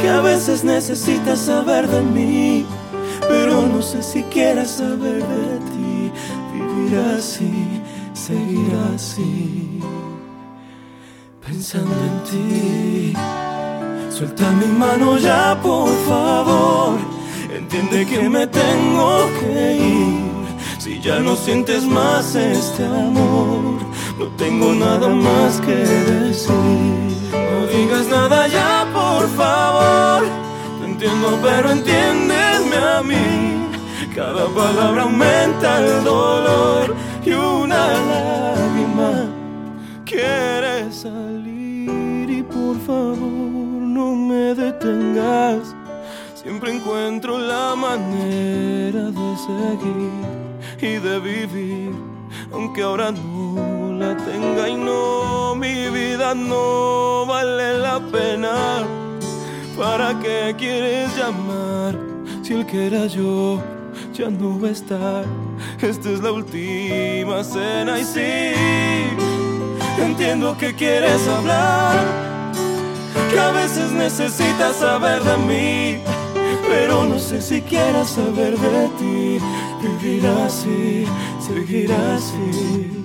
que a veces necesitas saber de mí, pero no sé si quieres saber de ti. Vivir así, seguir así, pensando en ti. Suelta mi mano ya, por favor. Entiende que me tengo que ir. Si ya no sientes más este amor no tengo nada más que decir. No digas nada ya, por favor. Te entiendo, pero entiéndeme a mí. Cada palabra aumenta el dolor y una lágrima quiere salir. Y por favor, no me detengas. Siempre encuentro la manera de seguir y de vivir, aunque ahora no la tenga y no, mi vida no vale la pena. ¿Para qué quieres llamar si el que era yo ya no va a estar? Esta es la última cena y sí, entiendo que quieres hablar, que a veces necesitas saber de mí, pero no sé si quieras saber de ti. Vivir así, seguir así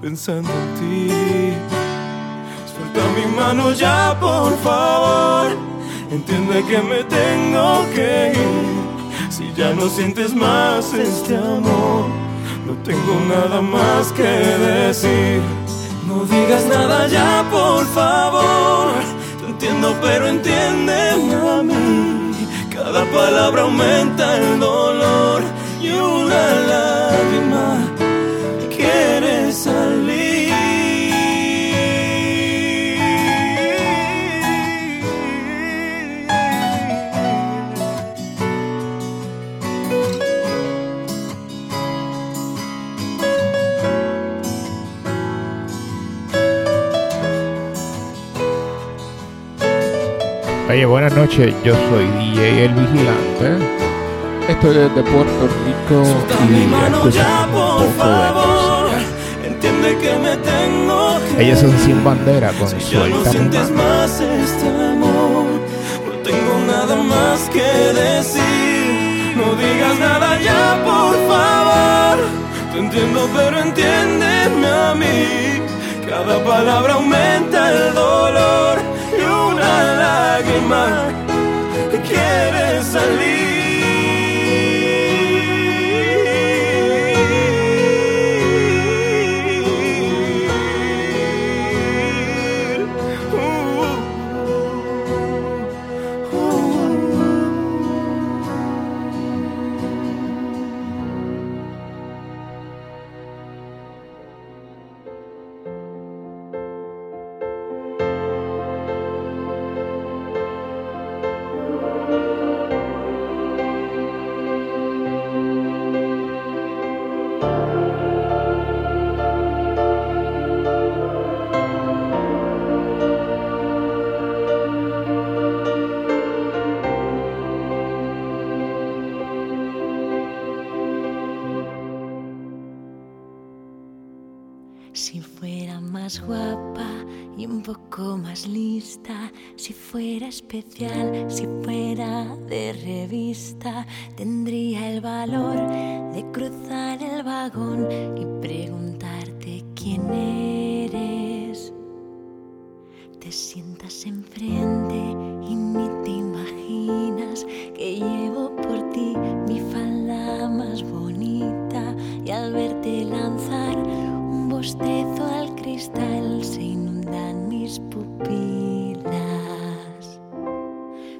pensando en ti. Suelta mi mano ya, por favor. Entiende que me tengo que ir. Si ya no sientes más este amor, no tengo nada más que decir. No digas nada ya, por favor. Te entiendo, pero entiéndeme a mí. Cada palabra aumenta el dolor y una lágrima salir. Oye, buenas noches, yo soy DJ El Vigilante. Estoy desde Puerto Rico y escuchando un poco de que me tengo que Ellos son sin bandera con si ya no sientes más este amor, no tengo nada más que decir. No digas nada ya, por favor. Te entiendo, pero entiéndeme a mí. Cada palabra aumenta el dolor lágrima quiere salir. Si fuera especial, si fuera de revista, tendría el valor de cruzar el vagón y preguntarte quién eres. Te sientas enfrente y ni te imaginas que llevo por ti mi falda más bonita y al verte lanzar un bostezo al cristal se inundan mis pupilas.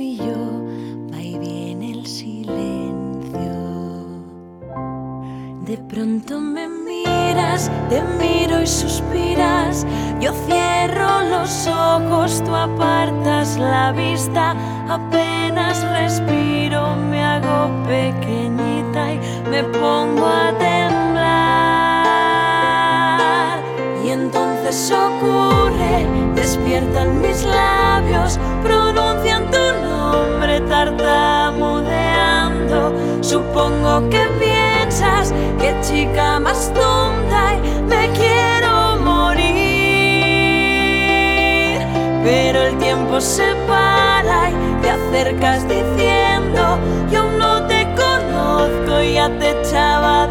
yo, va y viene el silencio. De pronto me miras, te miro y suspiras. Yo cierro los ojos, tú apartas la vista. Apenas respiro, me hago pequeñita y me pongo a temblar. Y entonces ocurre, despiertan mis labios, tartamudeando. Supongo que piensas que chica más tonta y me quiero morir. Pero el tiempo se para y te acercas diciendo, yo no te conozco y ya te echaba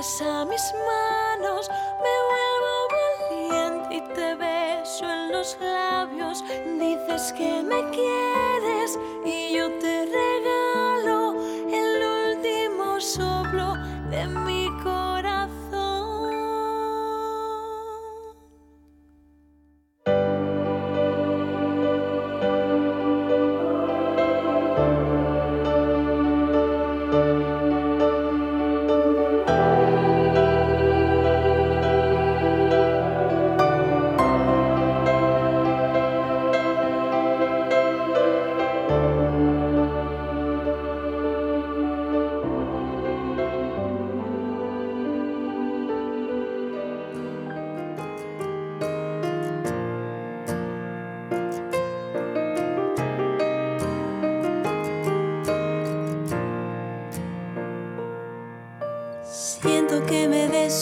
a mis manos me vuelvo valiente y te beso en los labios. Dices que me quieres y yo te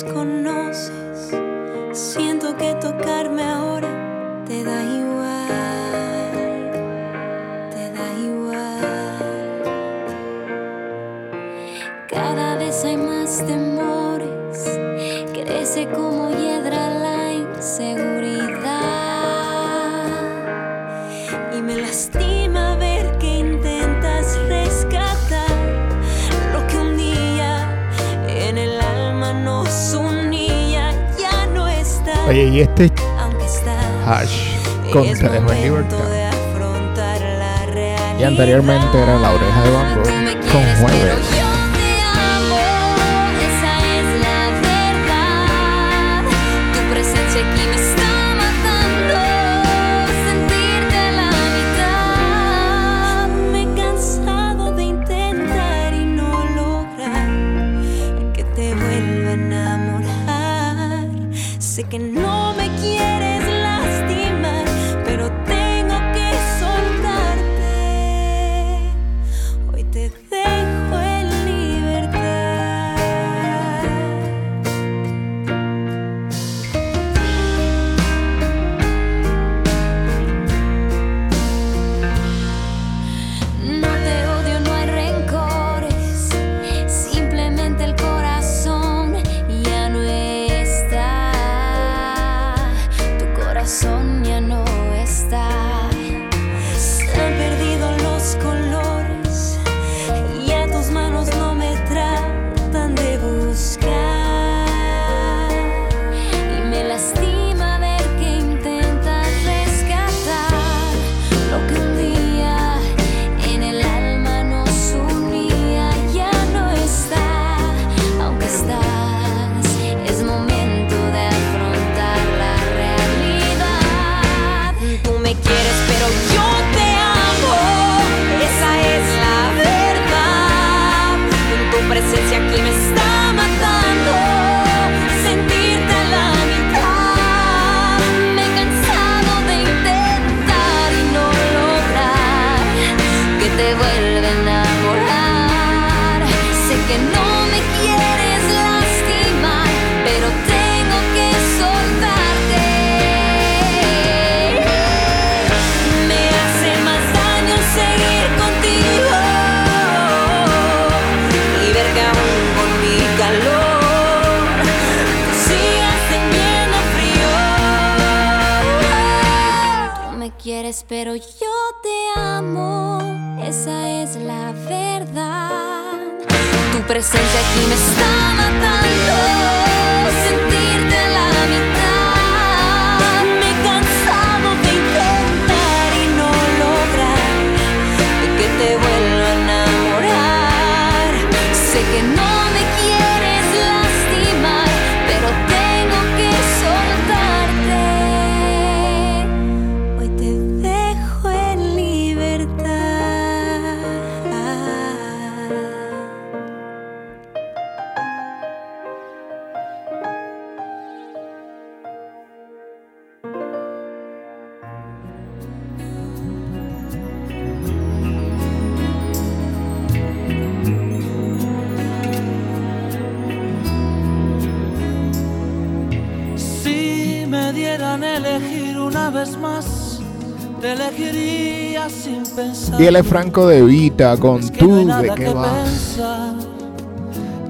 desconoces, siento que tocarme y este hash es con Te dejo en libertad. Y anteriormente era La Oreja de Van Gogh con Jueves. Y él es Franco de Vita con tú de qué vas.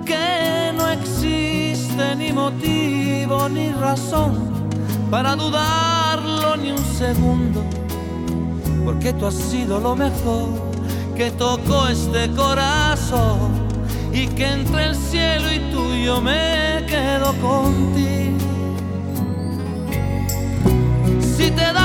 Que no existe ni motivo ni razón para dudarlo ni un segundo. Porque tú has sido lo mejor que tocó este corazón. Y que entre el cielo y tú yo me quedo contigo.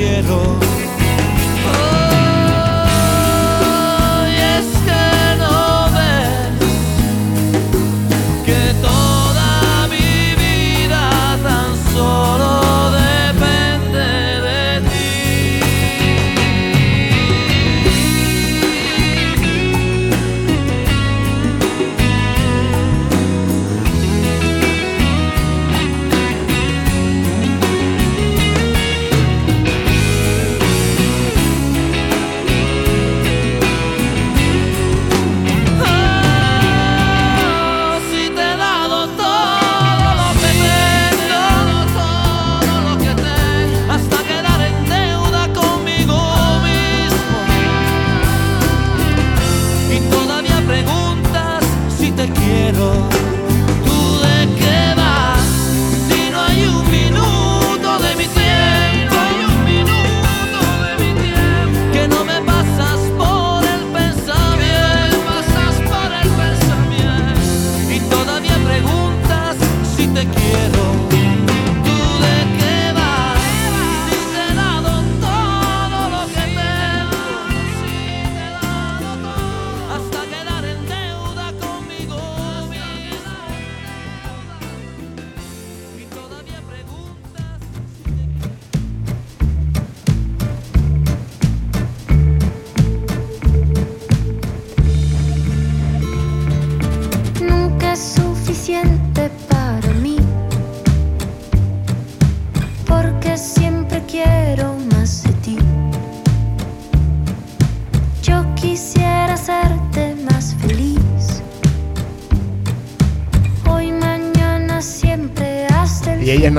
quiero.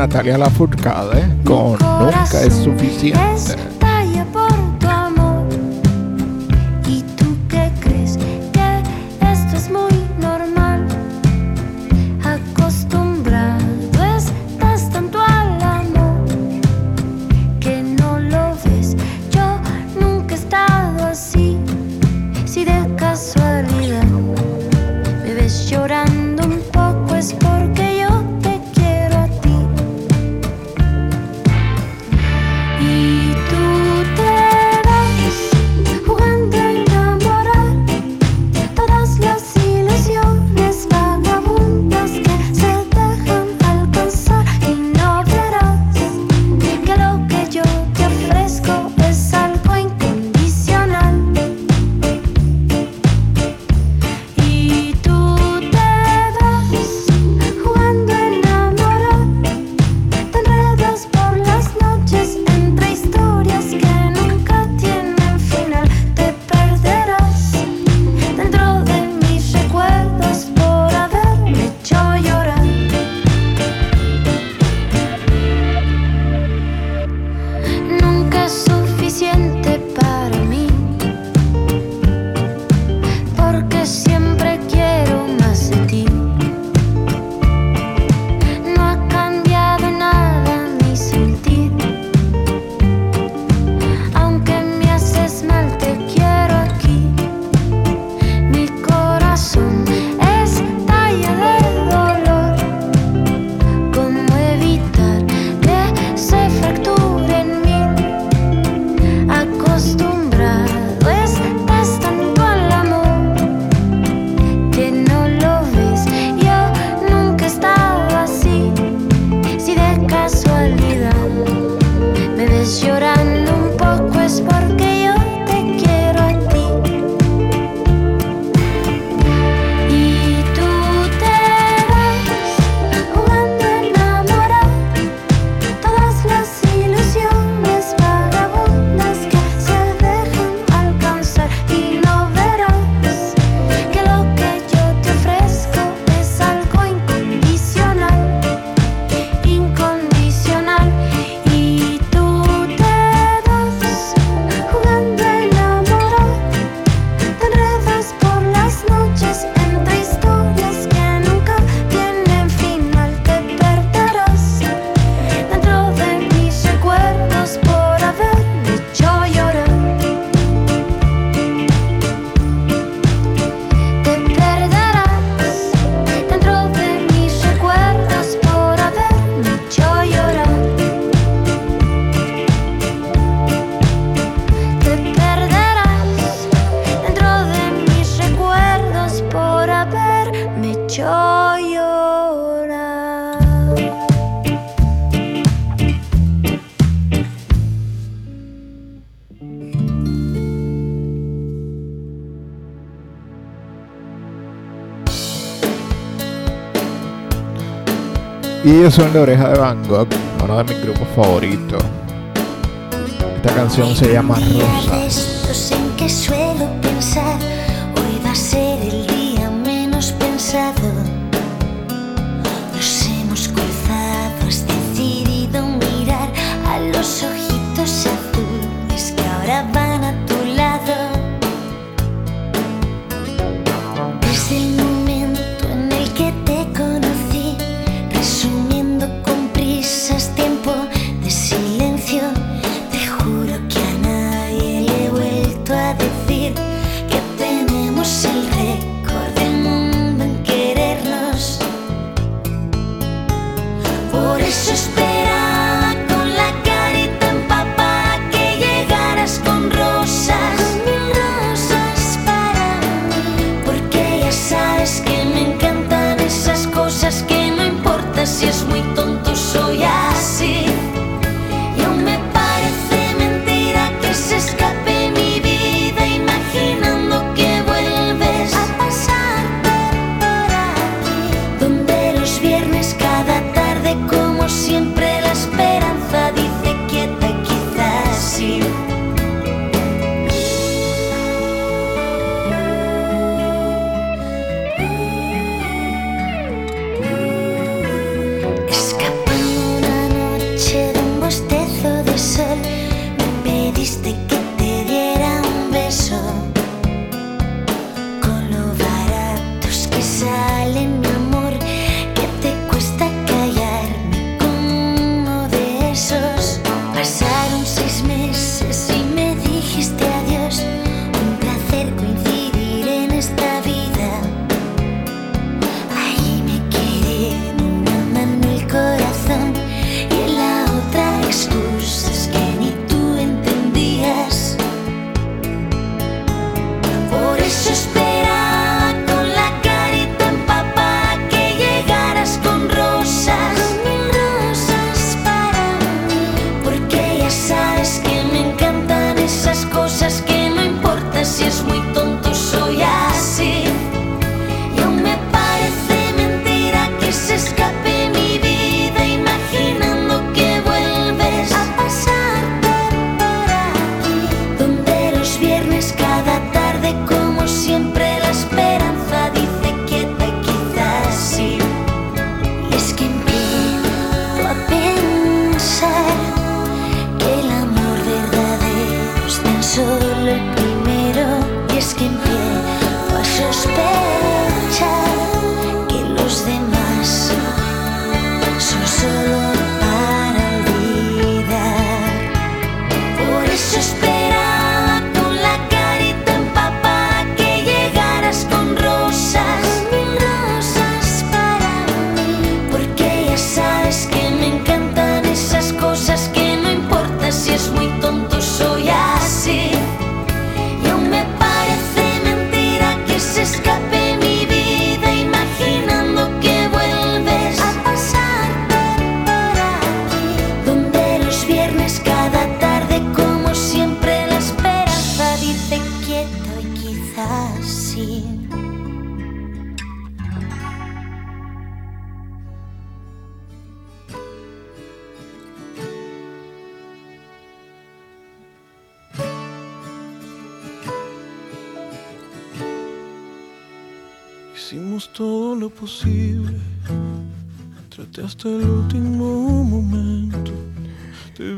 Natalia Lafourcade con Nunca es suficiente. Ellos son La Oreja de Van Gogh, uno de mis grupos favoritos. Esta canción se llama Rosas. en que suelo pensar, hoy va a ser el día menos pensado. Nos hemos cruzado, has decidido mirar a los ojitos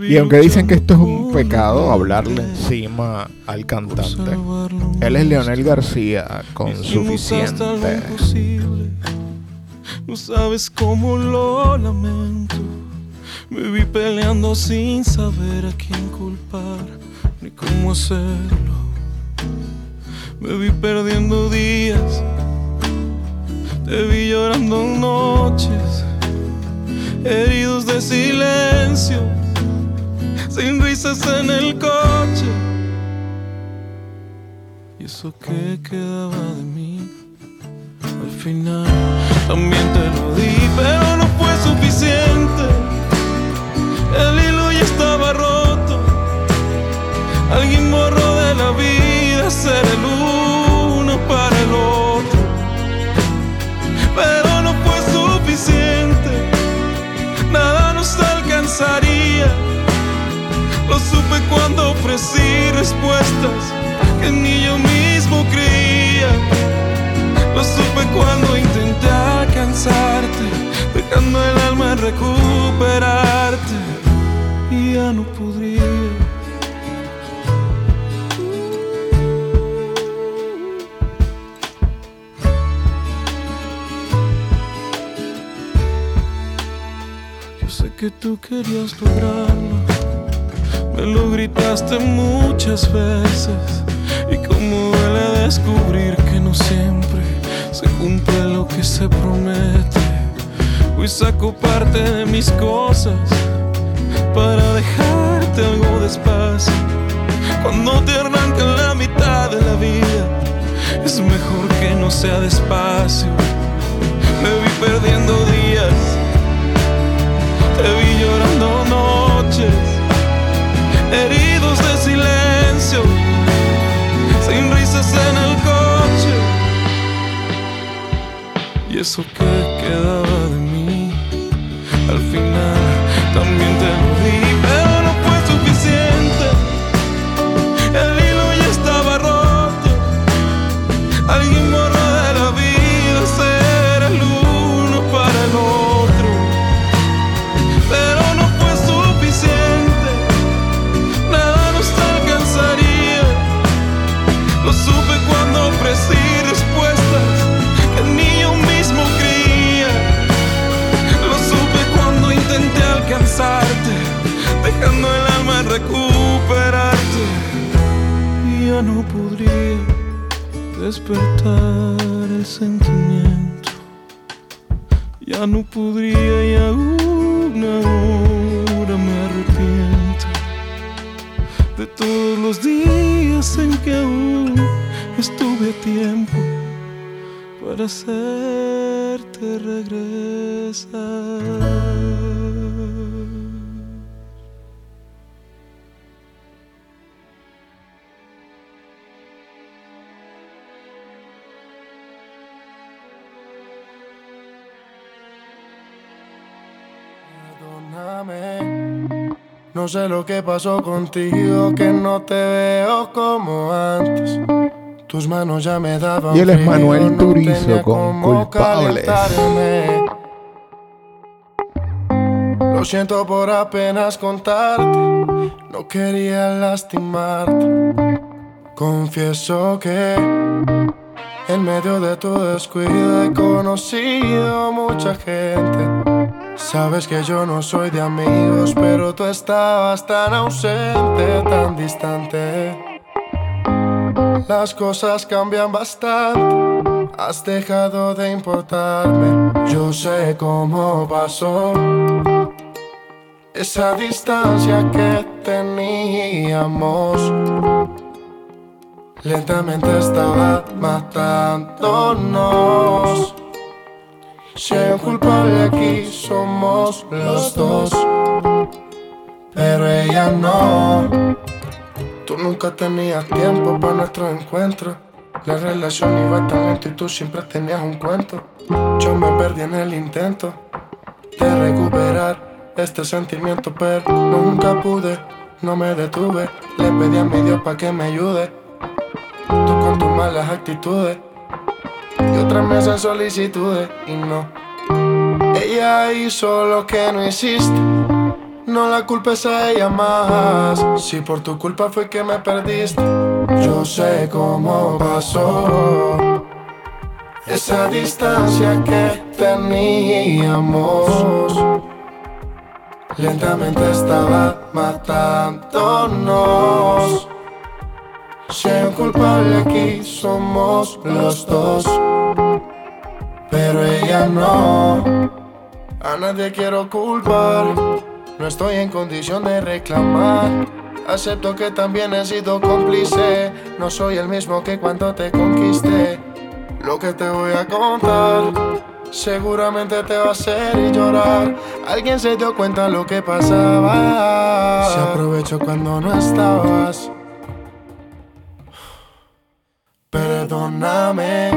Y aunque dicen que esto es un pecado, hablarle encima al cantante, él es Leonel García con suficiente. No sabes cómo lo lamento. Me vi peleando sin saber a quién culpar ni cómo hacerlo. Me vi perdiendo días, te vi llorando noches, heridos de silencio sin risas en el coche. Y eso que quedaba de mí, al final también te lo di, pero no fue suficiente. El hilo ya estaba roto. Alguien borró de la vida ser el Pero no fue suficiente, nada nos alcanzaría lo supe cuando ofrecí respuestas que ni yo mismo creía. Lo supe cuando intenté alcanzarte, dejando el alma recuperarte. Y ya no podría. Que tú querías lograrlo me lo gritaste muchas veces y como duele descubrir que no siempre se cumple lo que se promete. Hoy saco parte de mis cosas para dejarte algo despacio. Cuando te arrancan la mitad de la vida, es mejor que no sea despacio. Me vi perdiendo días, te vi llorando noches heridos de silencio, sin risas en el coche. Y eso que quedaba de mí, al final no podría despertar el sentimiento. Ya no podría y aún ahora me arrepiento de todos los días en que aún estuve a tiempo para hacerte regresar. No sé lo que pasó contigo, que no te veo como antes. Tus manos ya me daban Y él es Manuel Turizo con culpables. Lo siento por apenas contarte, no quería lastimarte. Confieso que en medio de tu descuido he conocido mucha gente. Sabes que yo no soy de amigos, pero tú estabas tan ausente, tan distante. Las cosas cambian bastante, has dejado de importarme. Yo sé cómo pasó esa distancia que teníamos. Lentamente estaba matándonos. Si hay un culpable aquí somos los dos, pero ella no. Tú nunca tenías tiempo para nuestro encuentro. La relación iba tan lento y tú siempre tenías un cuento. Yo me perdí en el intento de recuperar este sentimiento, pero nunca pude, no me detuve. Le pedí a mi Dios para que me ayude. Tú con tus malas actitudes y otras me hacen solicitudes y no. Ella hizo lo que no hiciste. No la culpes a ella más. Si por tu culpa fue que me perdiste, yo sé cómo pasó. Esa distancia que teníamos lentamente estaba matándonos. Un culpable aquí, somos los dos. Pero ella no. A nadie quiero culpar. No estoy en condición de reclamar. Acepto que también he sido cómplice. No soy el mismo que cuando te conquisté. Lo que te voy a contar. Seguramente te va a hacer llorar. Alguien se dio cuenta lo que pasaba. Se aprovechó cuando no estabas. Perdóname,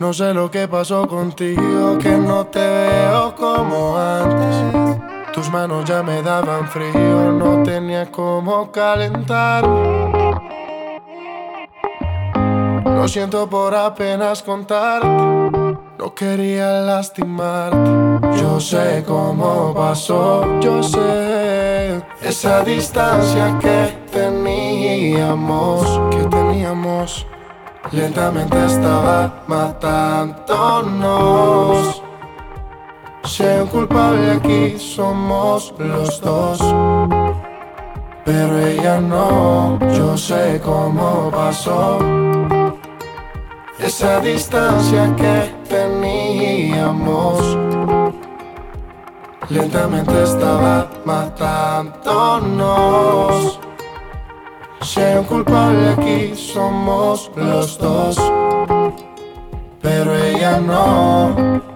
no sé lo que pasó contigo, que no te veo como antes. Tus manos ya me daban frío, no tenía cómo calentar. Lo siento por apenas contarte, no quería lastimarte. Yo sé cómo pasó, yo sé esa distancia que teníamos, que teníamos. Lentamente estaba matándonos. Si hay culpable aquí, somos los dos. Pero ella no, yo sé cómo pasó. Esa distancia que teníamos. Lentamente estaba matándonos. Si hay un culpable aquí, somos los dos. Pero ella no.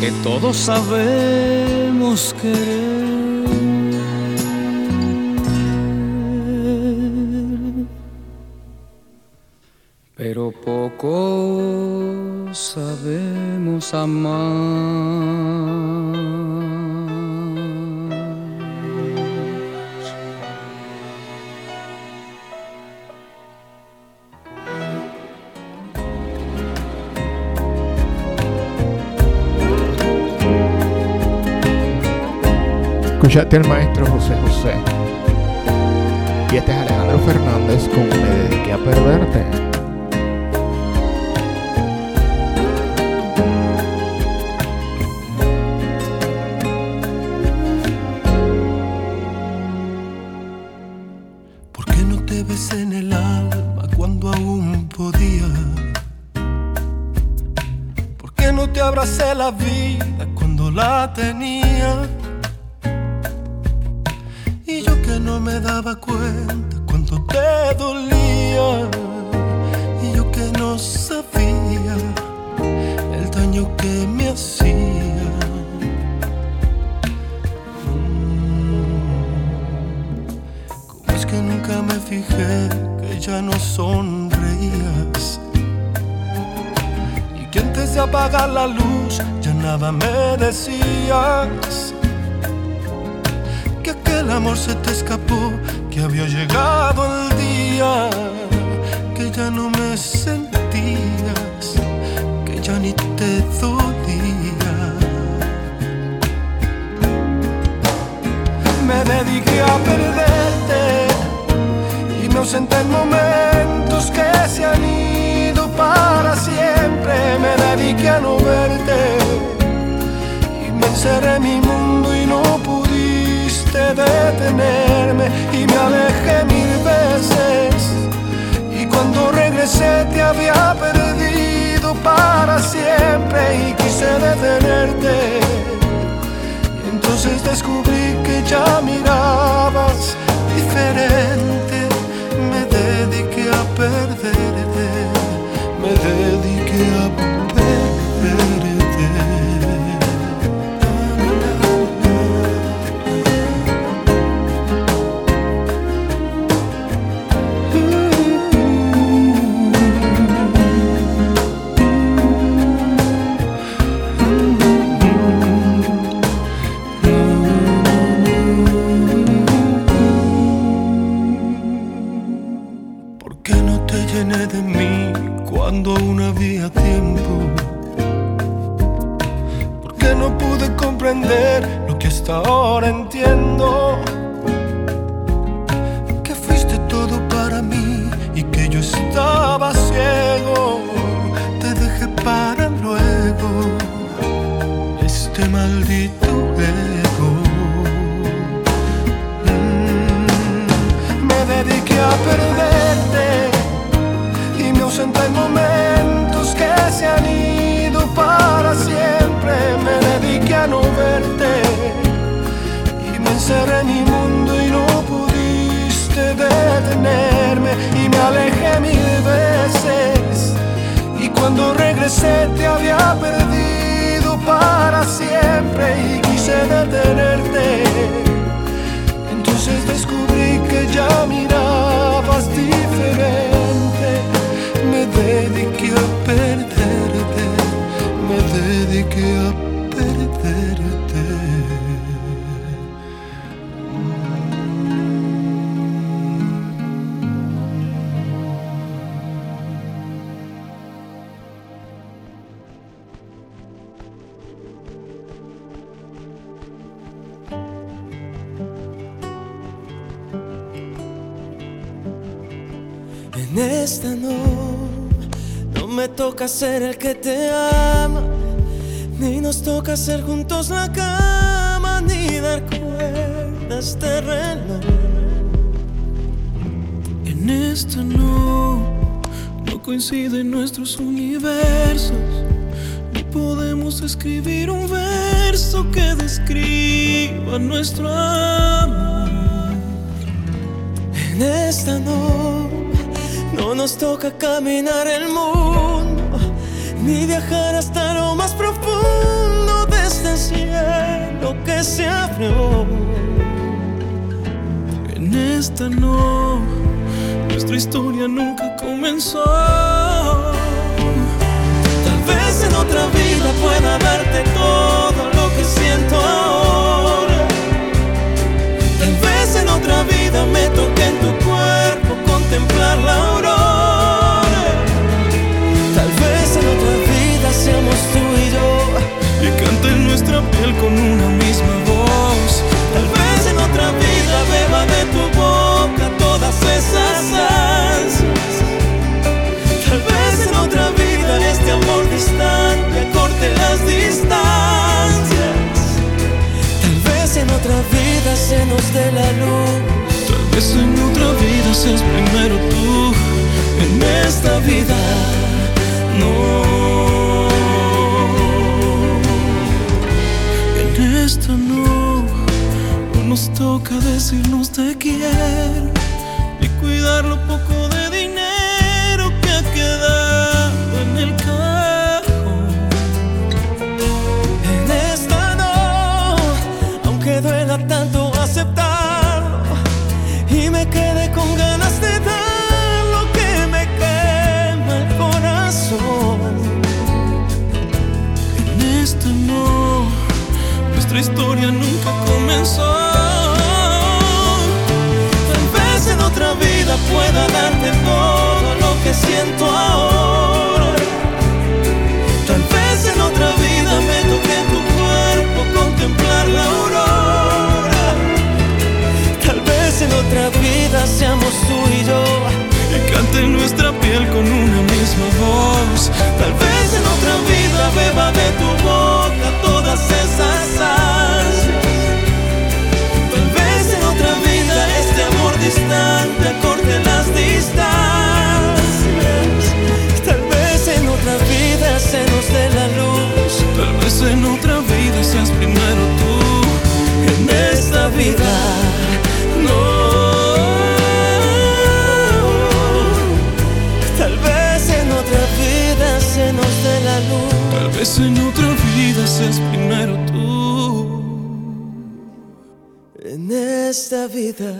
Que todos sabemos querer. Pero poco sabemos amar. Escuchaste al maestro José José. Y este es Alejandro Fernández con Me dediqué a perderte. En esta no, no me toca ser el que te ama, ni nos toca hacer juntos la cama, ni dar cuerdas de reloj. En esta no, no coinciden nuestros universos, ni podemos escribir un verso que describa nuestro amor. En esta no, no nos toca caminar el mundo, ni viajar hasta lo más profundo de este cielo que se abrió. En esta no, nuestra historia nunca comenzó. Tal vez en otra vida pueda darte todo lo que siento ahora. Tal vez en otra vida me toque en tu contemplar la aurora. Tal vez en otra vida seamos tú y yo y cante nuestra piel con una misma voz. Tal vez en otra vida beba de tu boca todas esas ansias. Tal vez en otra vida este amor distante acorte las distancias. Tal vez en otra vida se nos dé la luz. Tal vez en otra vida seas primero tú. En esta vida no. En esta no. No nos toca decirnos te quiero. Ni cuidar lo poco darte todo lo que siento ahora. Tal vez en otra vida me toque tu cuerpo contemplar la aurora. Tal vez en otra vida seamos tú y yo y cante nuestra piel con una misma voz. Tal vez en otra vida beba de tu boca En otra vida seas primero tú. En esta vida no. Tal vez en otra vida se nos dé la luz. Tal vez en otra vida seas primero tú. En esta vida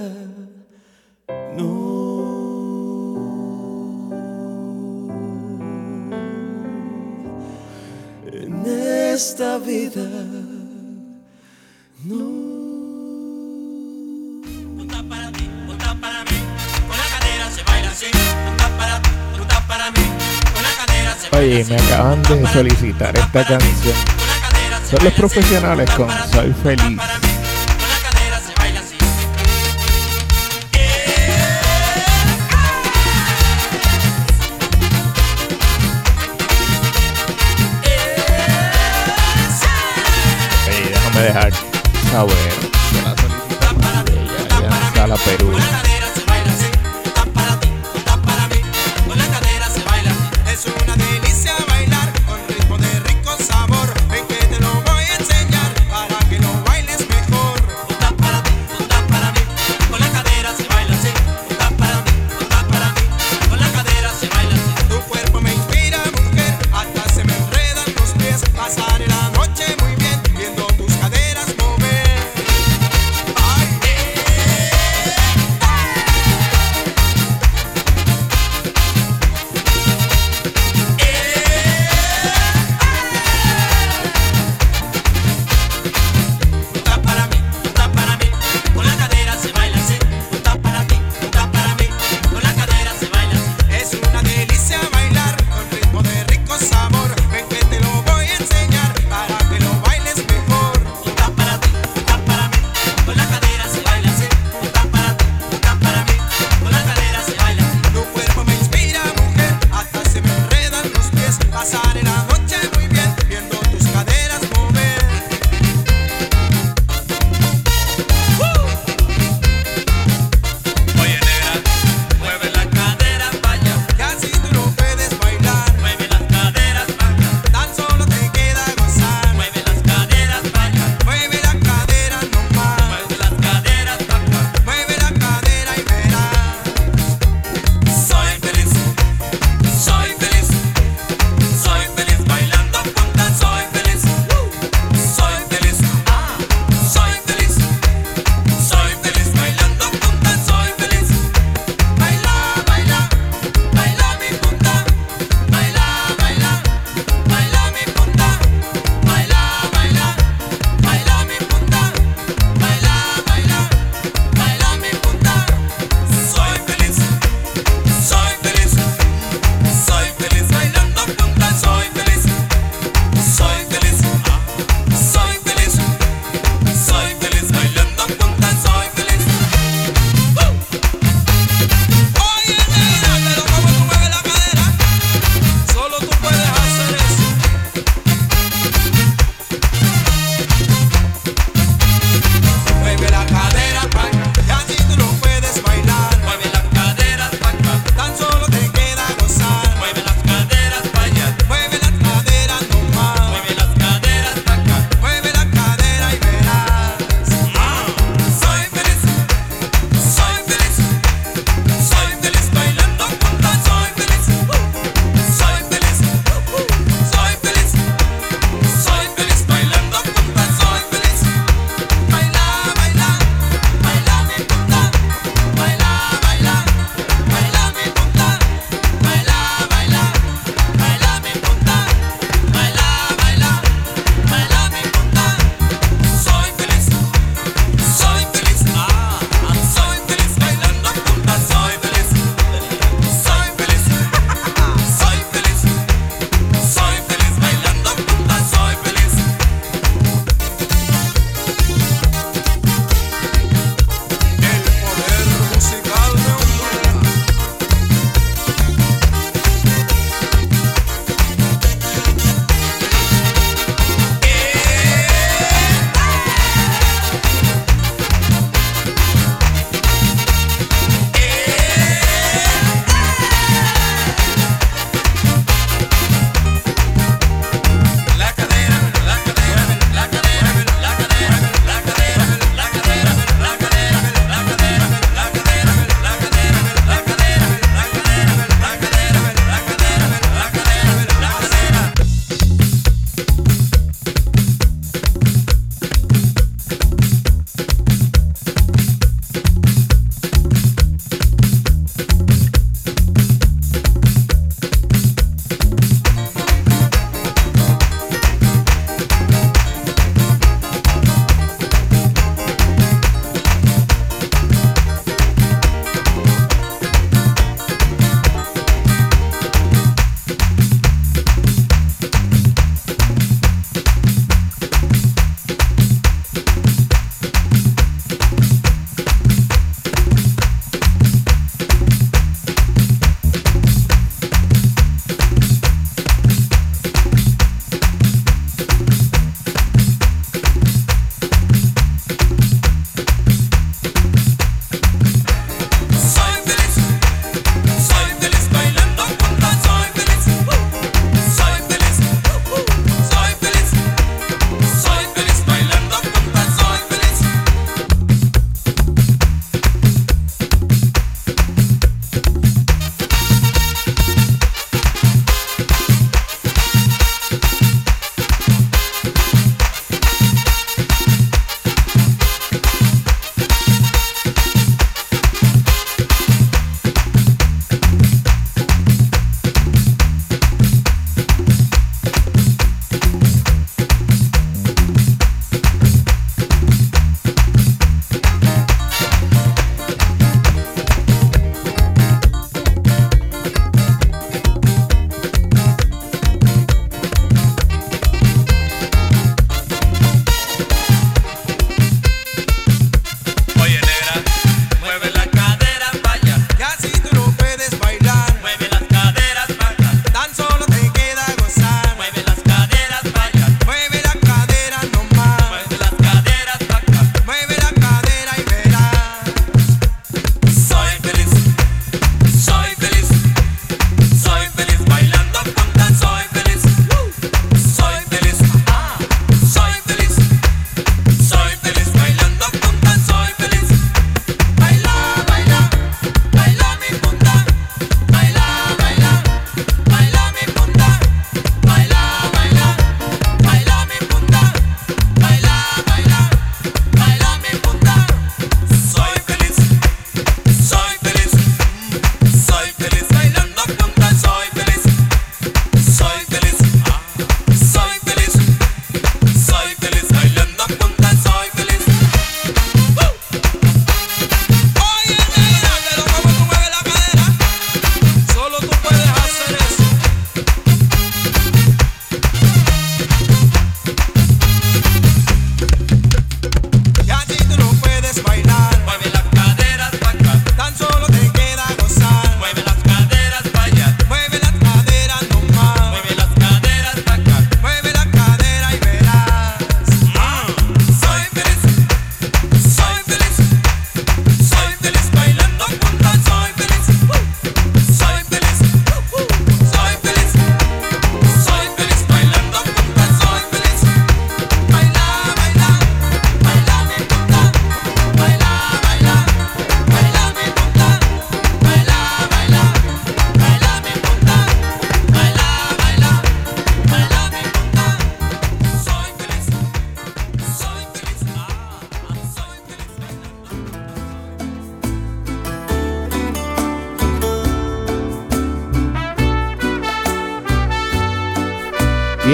me acaban de solicitar esta canción. Son los profesionales con Soy Feliz. Oye, déjame dejar saber que la solicitud de ella ya en Perú.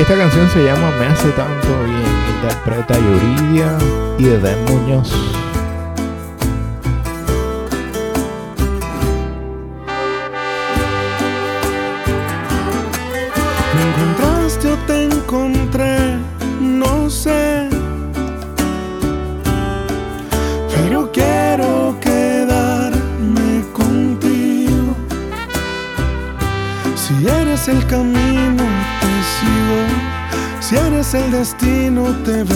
Esta canción se llama Me hace tanto bien. Interpreta Yuridia y de Muñoz. Te bendigo.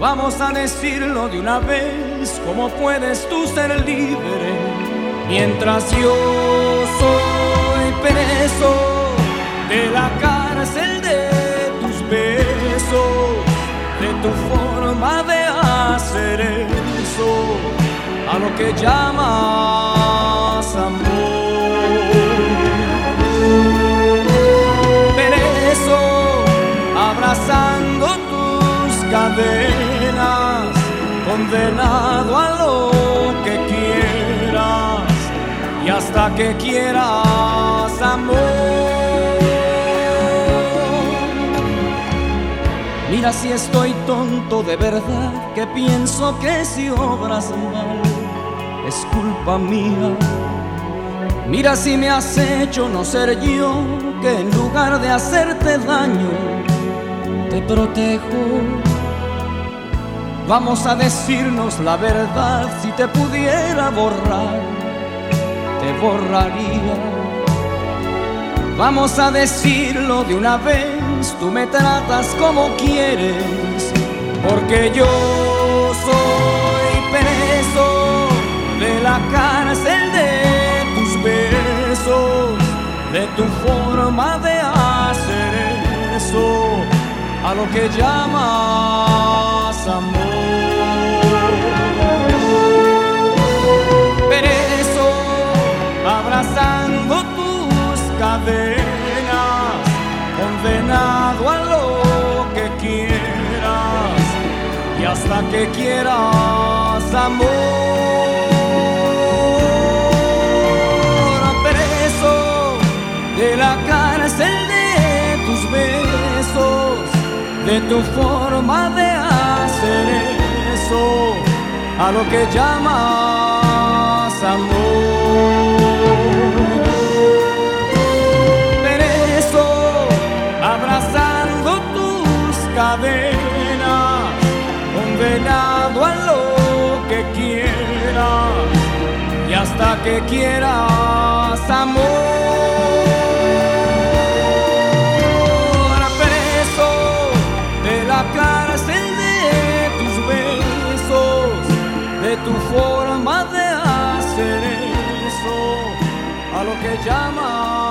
Vamos a decirlo de una vez, ¿cómo puedes tú ser libre mientras yo soy preso de la cárcel de tus besos, de tu forma de hacer eso, a lo que llamas amor? Preso, abrazando tus cadenas, condenado a lo que quieras y hasta que quieras amor. Mira si estoy tonto de verdad, que pienso que si obras mal es culpa mía. Mira si me has hecho no ser yo, que en lugar de hacerte daño, te protejo. Vamos a decirnos la verdad, si te pudiera borrar, te borraría. Vamos a decirlo de una vez, tú me tratas como quieres, porque yo soy preso de la cárcel de tus besos, de tu forma de hacer eso, a lo que llamas amor. Preso, abrazando tus cadenas, condenado a lo que quieras y hasta que quieras amor. Preso de la cárcel de tu forma de hacer eso, a lo que llamas amor. Preso, abrazando tus cadenas, condenado a lo que quieras y hasta que quieras amor. Tu forma de hacer eso, a lo que llamas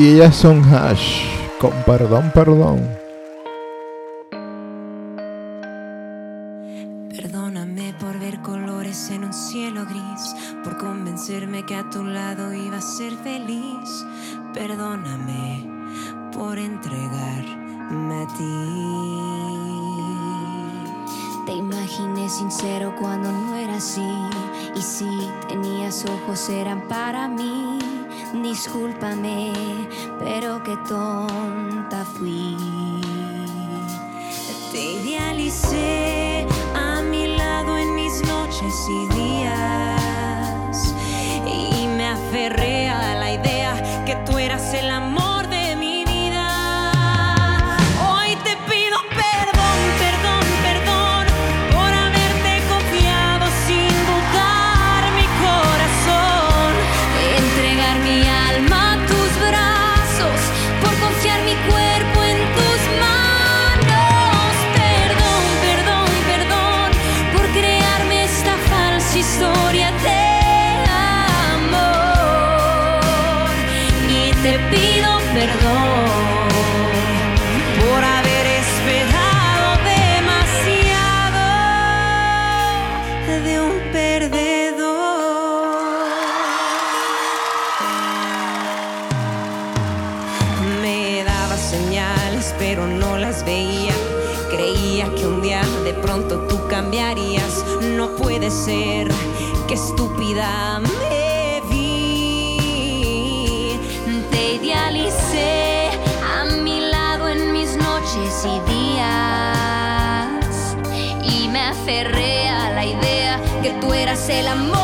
Y ellas son Hash, con perdón, perdón. Perdóname por ver colores en un cielo gris, por convencerme que a tu lado iba a ser feliz. Perdóname por entregarme a ti. Te imaginé sincero cuando no era así. Y si tenías ojos eran para mí. Discúlpame, pero qué tonta fui. Te idealicé a mi lado en mis noches y días. Y me aferré a la idea que tú eras el amor No puede ser, que estúpida me vi. Te idealicé a mi lado en mis noches y días. Y me aferré a la idea que tú eras el amor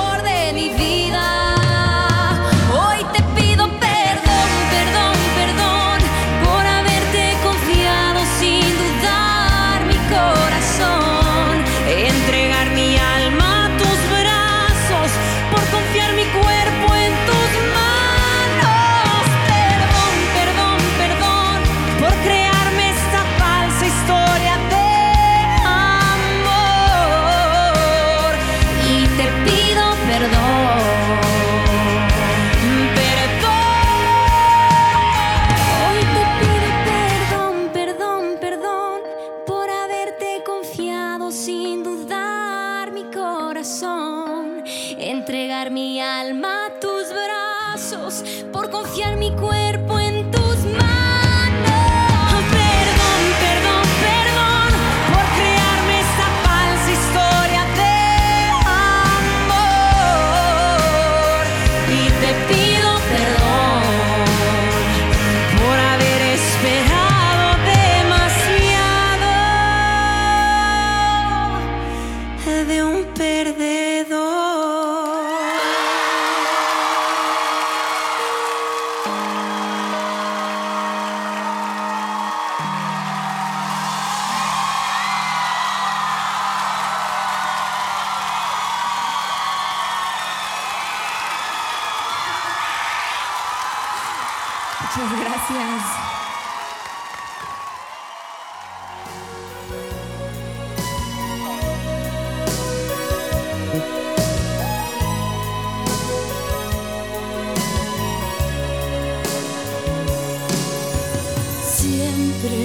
Siempre,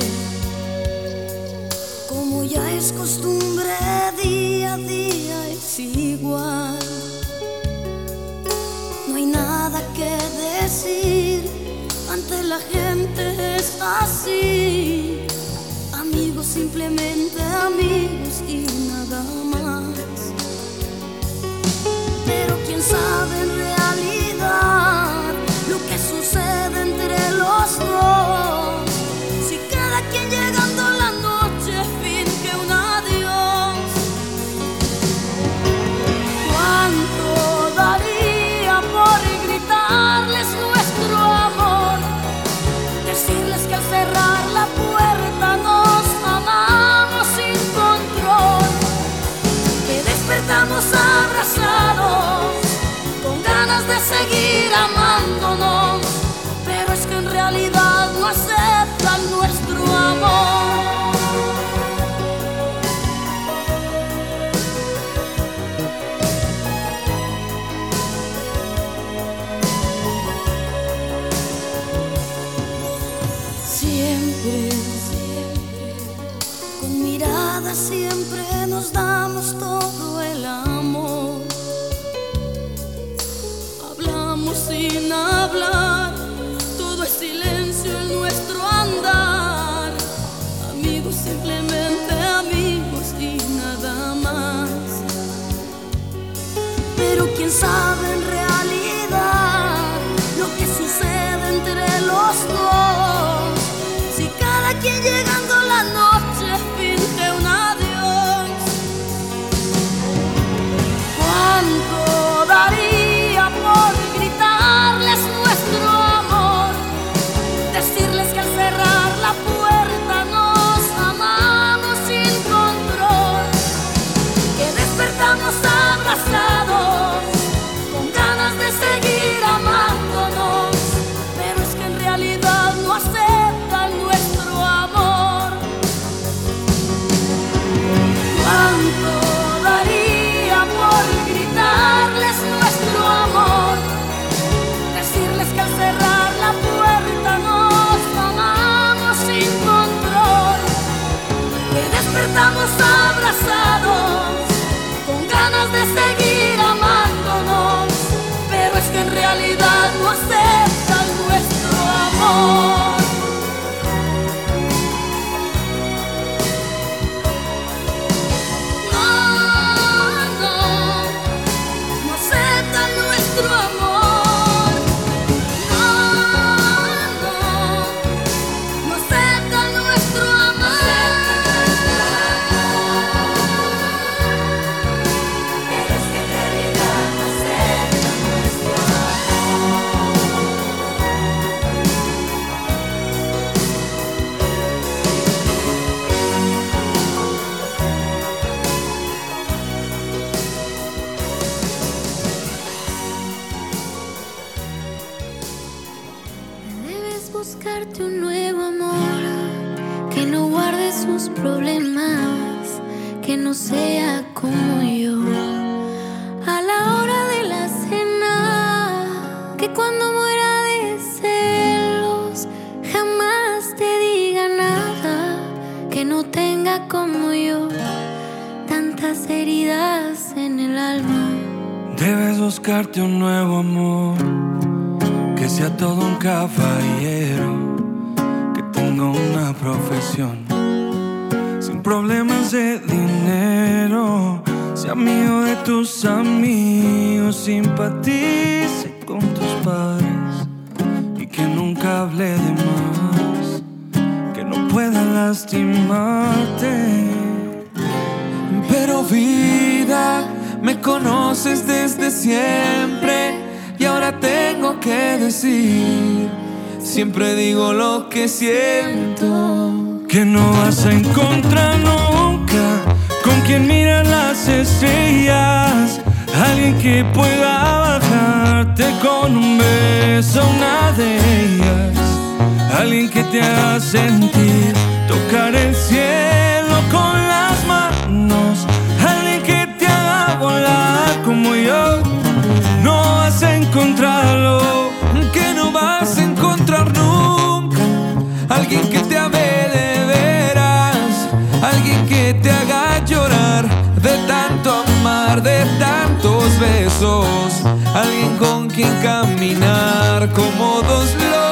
como ya es costumbre, día a día es igual. No hay nada que decir, ante la gente es así simplemente amigos y nada más. Pero quién sabe en realidad lo que sucede entre los dos. como yo, tantas heridas en el alma. Debes buscarte un nuevo amor, que sea todo un caballero, que tenga una profesión, sin problemas de dinero, sea amigo de tus amigos, simpatice con tus padres y que nunca hable de más lastimarte. Pero vida, me conoces desde siempre y ahora tengo que decir, siempre digo lo que siento, que no vas a encontrar nunca con quien mira las estrellas, alguien que pueda bajarte con un beso una de ellas, alguien que te haga sentir tocar el cielo con las manos. Alguien que te haga volar como yo. No vas a encontrarlo, que no vas a encontrar nunca. Alguien que te ame de veras. Alguien que te haga llorar de tanto amar, de tantos besos. Alguien con quien caminar como dos lobos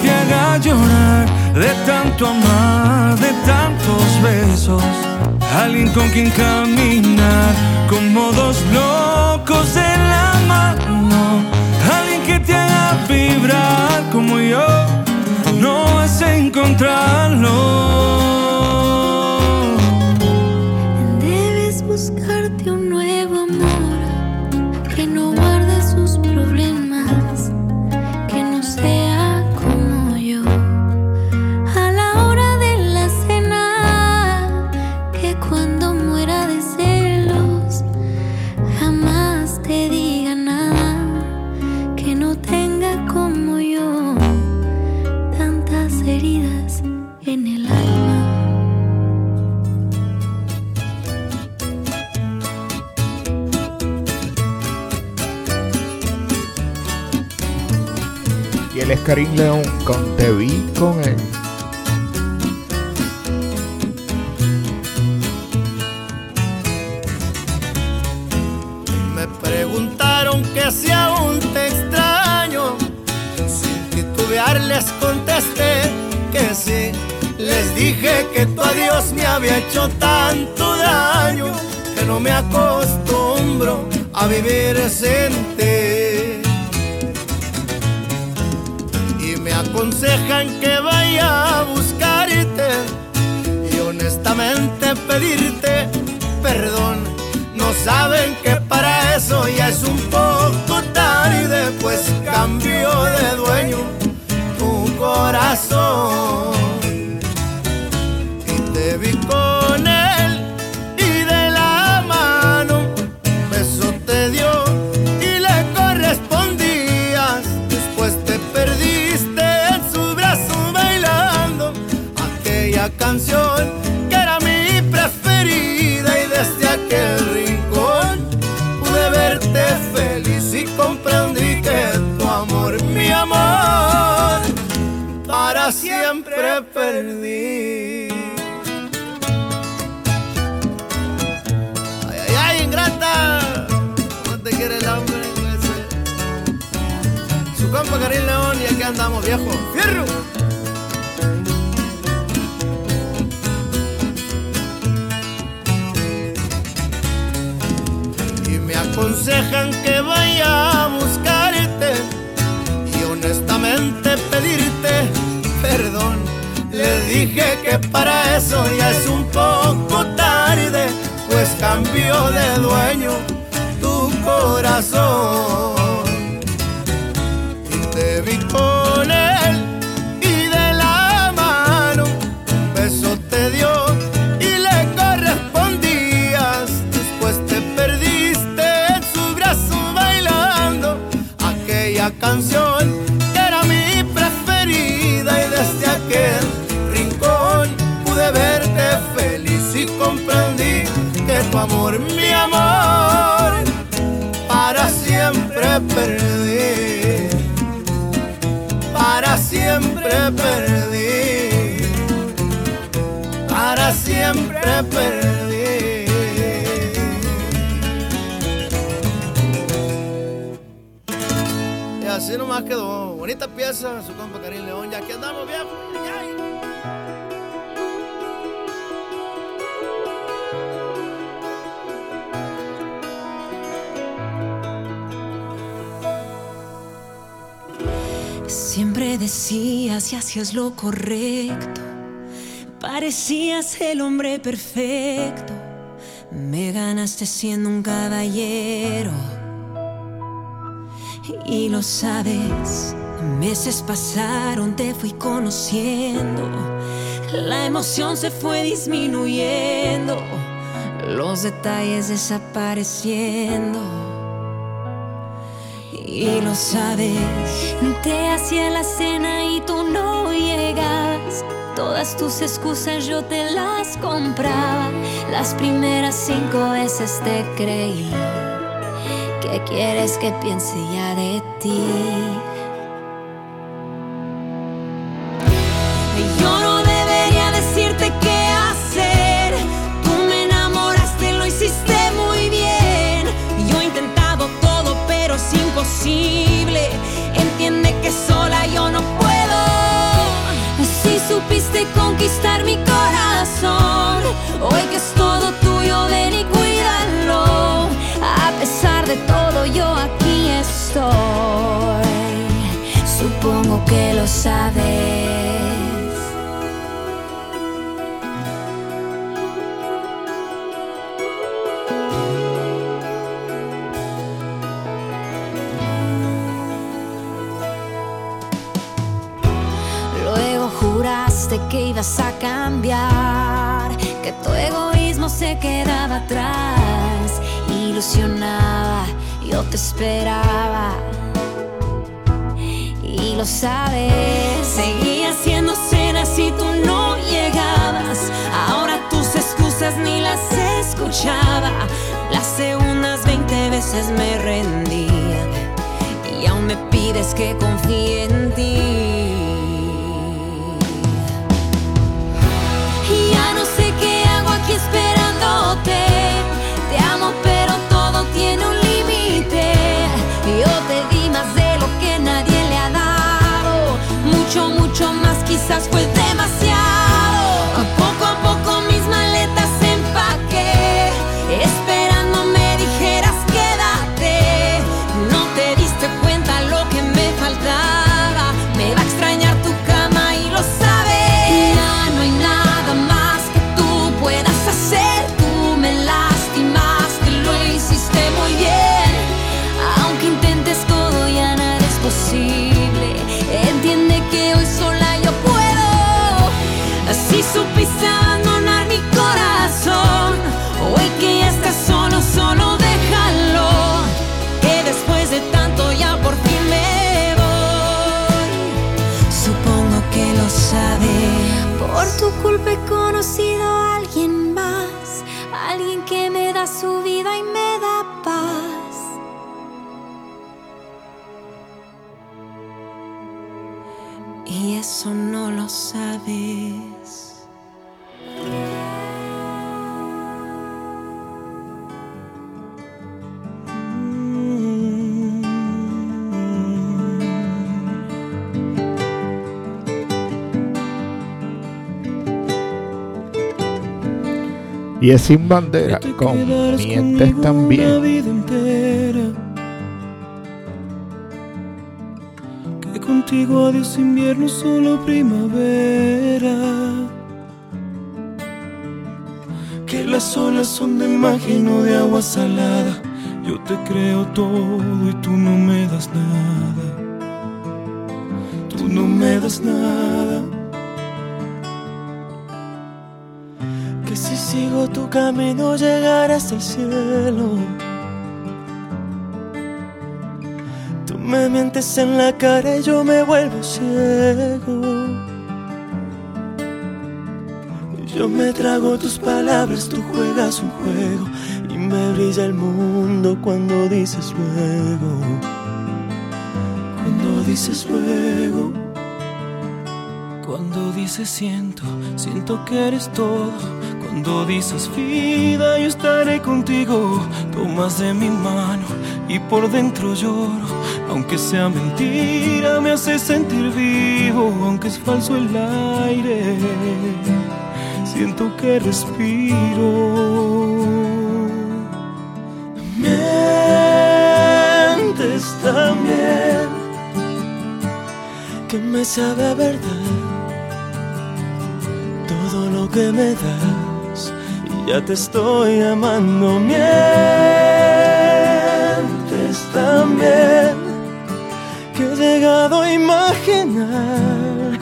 te haga llorar de tanto amar, de tantos besos, alguien con quien caminar como dos locos en la mano, alguien que te haga vibrar como yo, no a encontrarlo. Karim León con Te vi con él. Me preguntaron que si aún te extraño. Sin titubear les contesté que sí. Les dije que tu adiós me había hecho tanto daño que no me acostumbro a vivir sin. Aconsejan que vaya a buscarte y honestamente pedirte perdón. No saben que para eso ya es un poco tarde, pues cambió de dueño tu corazón. Y te vi con siempre perdí. Ay, ay, ay, ingrata, no te quiere el hombre ese. Su compa Karim León y aquí andamos, viejo. ¡Fierro! y me aconsejan que vaya a buscarte y honestamente pedirte perdón. Le dije que para eso ya es un poco tarde, pues cambió de dueño tu corazón. Amor, mi amor, para siempre perdí. Para siempre perdí. Para siempre perdí. Y así nomás quedó. Bonita pieza, su compa Karim León. Ya que andamos, viejo. Siempre decías y hacías lo correcto. Parecías el hombre perfecto. Me ganaste siendo un caballero. Y lo sabes, meses pasaron, te fui conociendo. La emoción se fue disminuyendo, los detalles desapareciendo. Y lo sabes, te hacía la cena y tú no llegas. Todas tus excusas yo te las compraba. Las primeras cinco veces te creí. ¿Qué quieres que piense ya de ti? Supiste conquistar mi corazón, hoy que es todo tuyo, ven y cuídalo. A pesar de todo, yo aquí estoy. Supongo que lo sabes. Que ibas a cambiar, que tu egoísmo se quedaba atrás. Ilusionaba, yo te esperaba. Y lo sabes, seguía haciendo cenas y tú no llegabas. Ahora tus excusas ni las escuchaba. Las segundas 20 veces me rendía y aún me pides que confíe en ti. Quizás fue demasiado. Y es sin bandera, con mientes también. entera. Que contigo adiós invierno, solo primavera. Que las olas son de magia y no de agua salada. Yo te creo todo y tú no me das nada. Tú no me das nada. Sigo tu camino llegaré hasta el cielo. Tú me mientes en la cara y yo me vuelvo ciego. Yo me trago tus palabras, tú juegas un juego y me brilla el mundo cuando dices luego. Cuando dices luego. Cuando dices siento, siento que eres todo. Cuando dices vida, yo estaré contigo. Tomas de mi mano y por dentro lloro. Aunque sea mentira, me hace sentir vivo. Aunque es falso el aire, siento que respiro. Mientes también, que me sabe verdad todo lo que me das y ya te estoy amando. Mientes también que he llegado a imaginar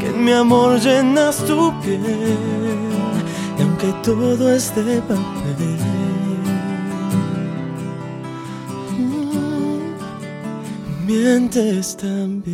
que en mi amor llenas tu piel y aunque todo es de papel mm, mientes también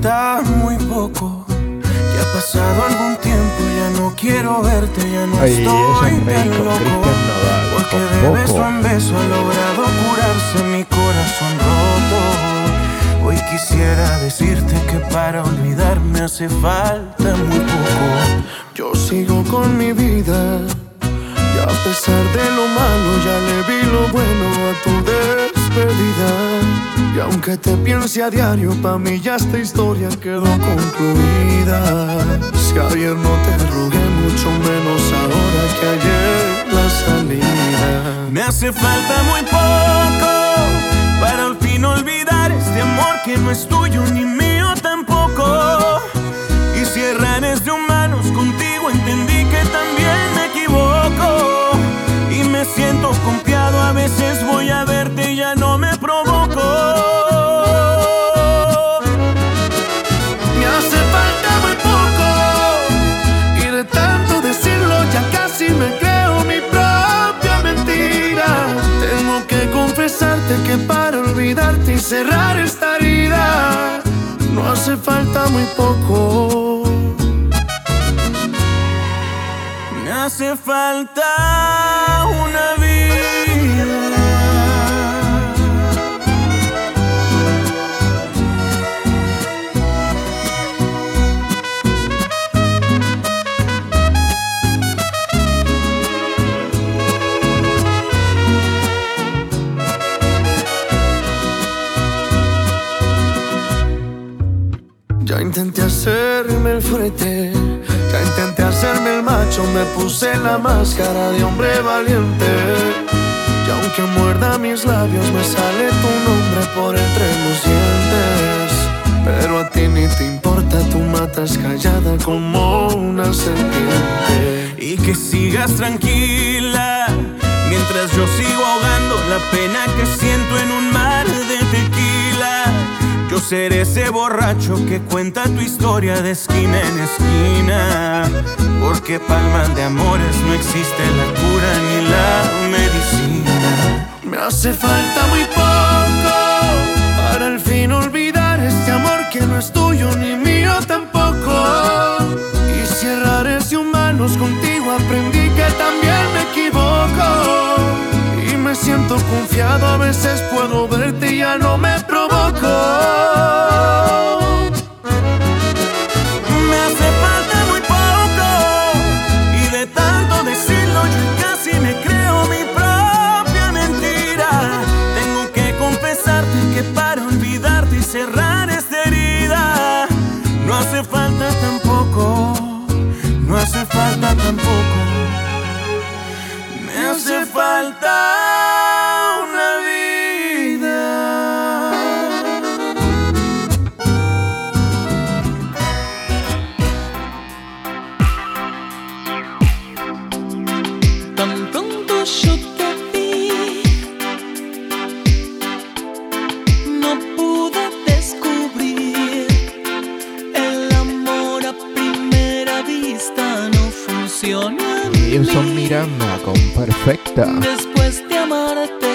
Falta muy poco. Ya ha pasado algún tiempo, ya no quiero verte, ya no estoy tan loco. porque de beso en beso ha logrado curarse mi corazón roto. Hoy quisiera decirte que para olvidarme hace falta muy poco. Yo sigo con mi vida. Y a pesar de lo malo, ya le vi lo bueno a tu despedida. Y aunque te piense a diario, pa' mí ya esta historia quedó concluida. Si ayer no te rogué, mucho menos ahora que ayer la salida. Me hace falta muy poco para al fin olvidar este amor que no es tuyo ni mío tampoco. Y si errares de humanos contigo, entendí que también me equivoco. Y me siento confiado, a veces voy a verte y ya no me provoco. Que para olvidarte y cerrar esta herida no hace falta muy poco. Me hace falta intenté hacerme el fuerte, ya intenté hacerme el macho, me puse la máscara de hombre valiente. Y aunque muerda mis labios, me sale tu nombre por entre los dientes. Pero a ti ni te importa, tú matas callada como una serpiente. Y que sigas tranquila, mientras yo sigo ahogando la pena que siento en un mar ser ese borracho que cuenta tu historia de esquina en esquina. Porque palmas de amores no existe la cura ni la medicina. Me hace falta muy poco para al fin olvidar este amor que no es tuyo ni mío tampoco. Y si errares humanos contigo aprendí que también me siento confiado, a veces puedo verte y ya no me provoco. Me hace falta muy poco y de tanto decirlo yo casi me creo mi propia mentira. Tengo que confesarte que para olvidarte y cerrar esta herida no hace falta tampoco, no hace falta tampoco. Me hace falta Perfecta. Después de amarte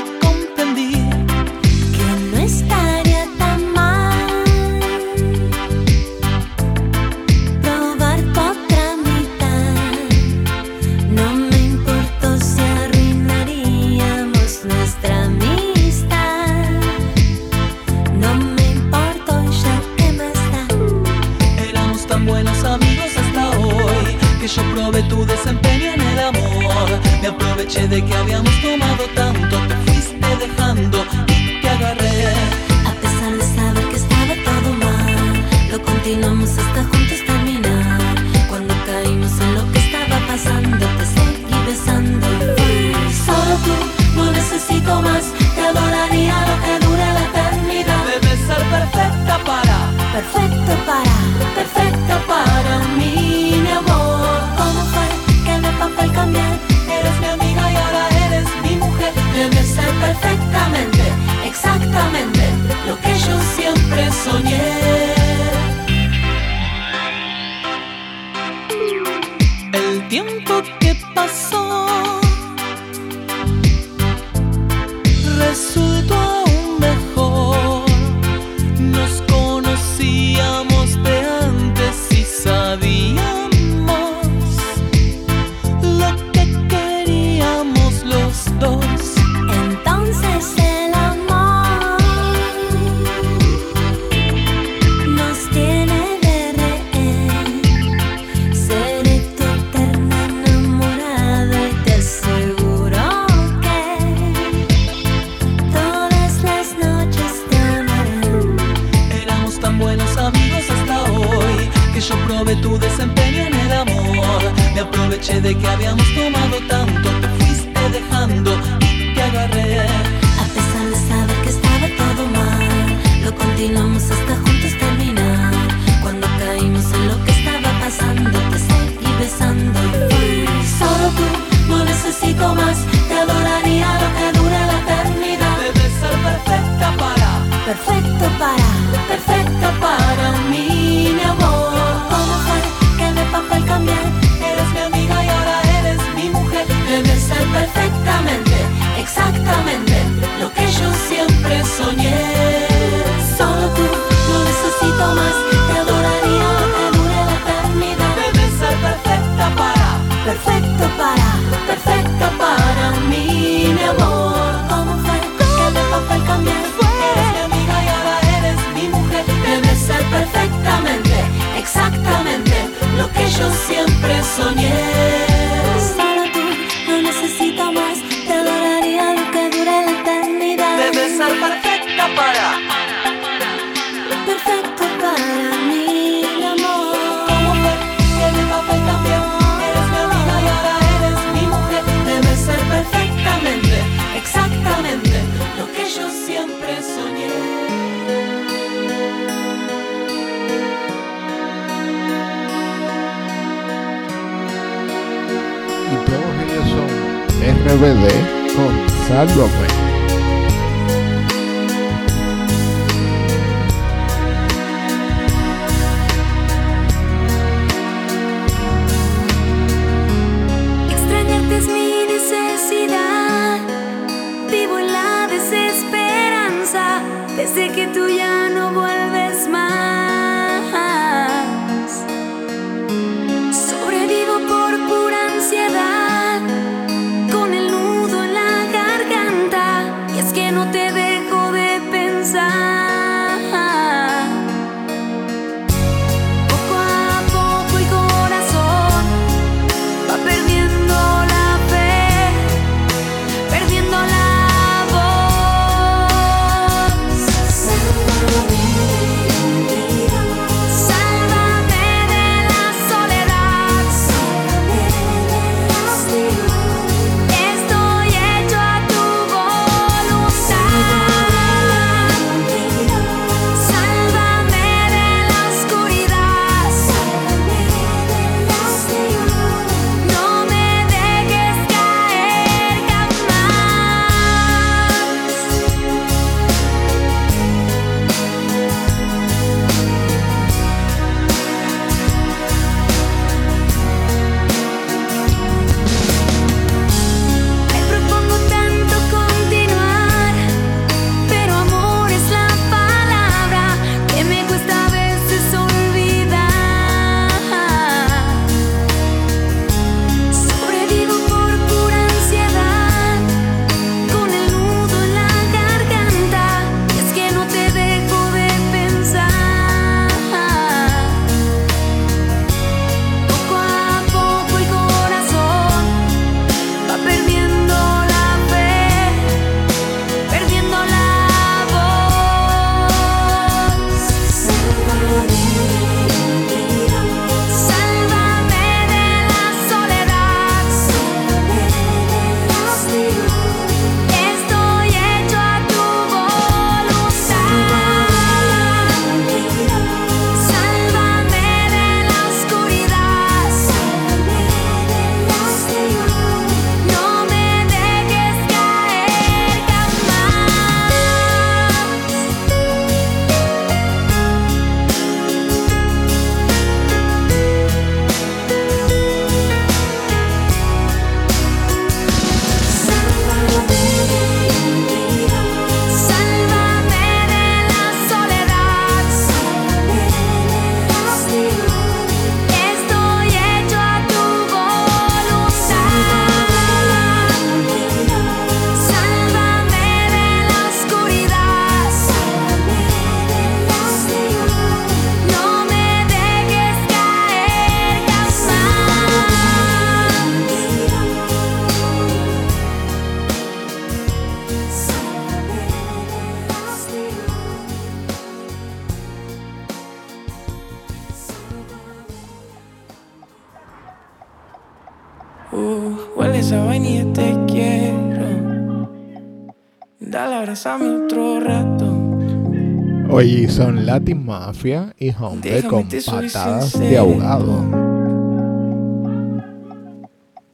Mafia y hombre con patadas de ahogado.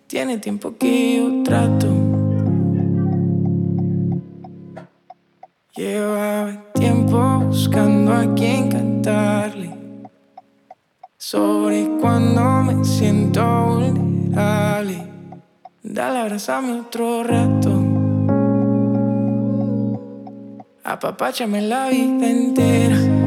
Tiene tiempo que yo trato. Llevaba tiempo buscando a quien cantarle sobre cuando me siento vulnerable. Dale, abrazame otro rato. Apapáchame la vida entera.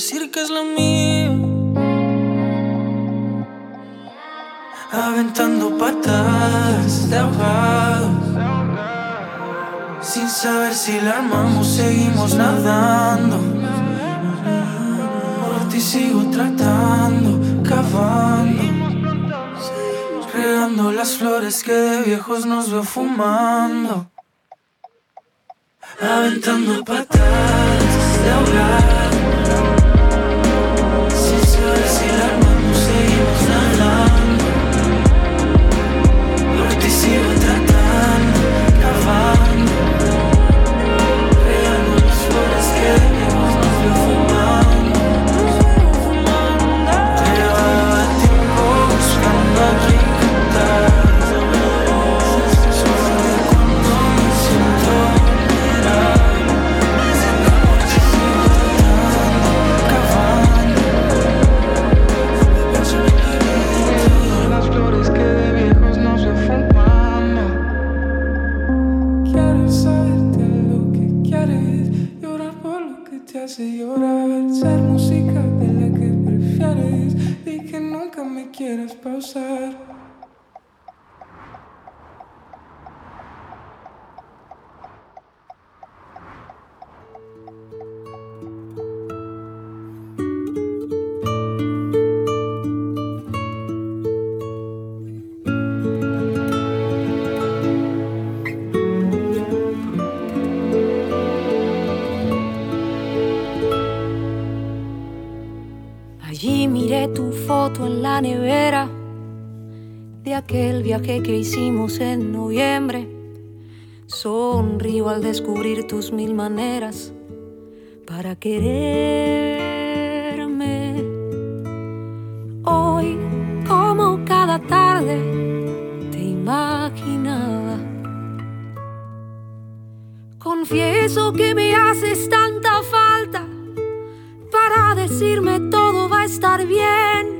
Decir que es la mía. Aventando patadas de ahogado. Sin saber si la armamos, seguimos nadando. Por ti sigo tratando, cavando. Regando las flores que de viejos nos veo fumando. Aventando patadas de ahogado. Sin quieras pausar. Nevera de aquel viaje que hicimos en noviembre. Sonrío al descubrir tus mil maneras para quererme. Hoy, como cada tarde, te imaginaba. Confieso que me haces tanta falta para decirme todo va a estar bien,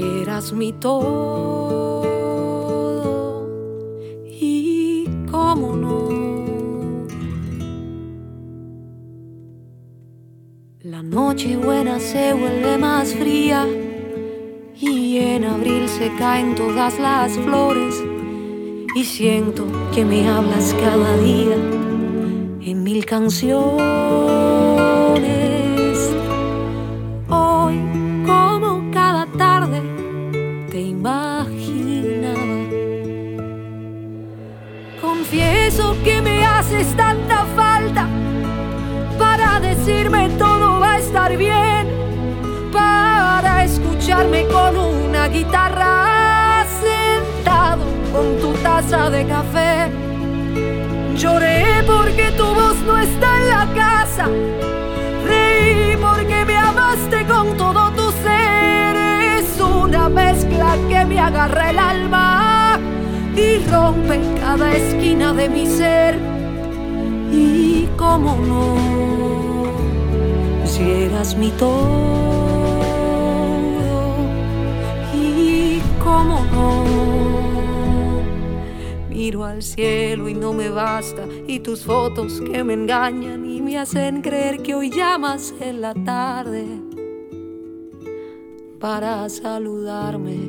eras mi todo y cómo no. La noche buena se vuelve más fría y en abril se caen todas las flores y siento que me hablas cada día en mil canciones. Confieso que me haces tanta falta para decirme todo va a estar bien, para escucharme con una guitarra sentado con tu taza de café. Lloré porque tu voz no está en la casa. Reí porque me amaste con todo tu ser. Es una mezcla que me agarra el alma y rompe cada esquina de mi ser. Y cómo no, si eras mi todo. Y cómo no Miro al cielo y no me basta, y tus fotos que me engañan y me hacen creer que hoy llamas en la tarde para saludarme.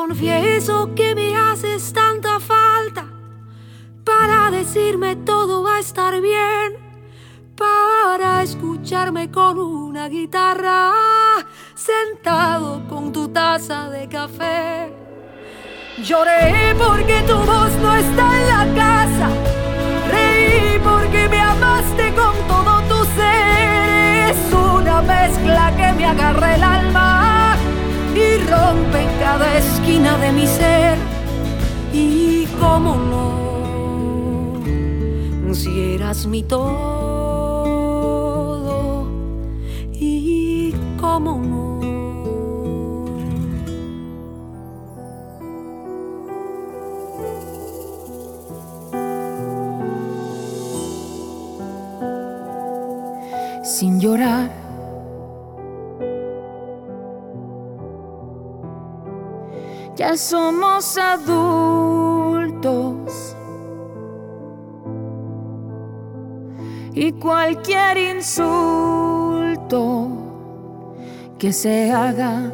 Confieso que me haces tanta falta para decirme todo va a estar bien, para escucharme con una guitarra sentado con tu taza de café. Lloré porque tu voz no está en la casa. Reí porque me amaste con todo tu ser. Es una mezcla que me agarra el alma y rompe cada esquina de mi ser. Y cómo no, si eras mi todo. Y cómo no. sin llorar. Ya somos adultos y cualquier insulto que se haga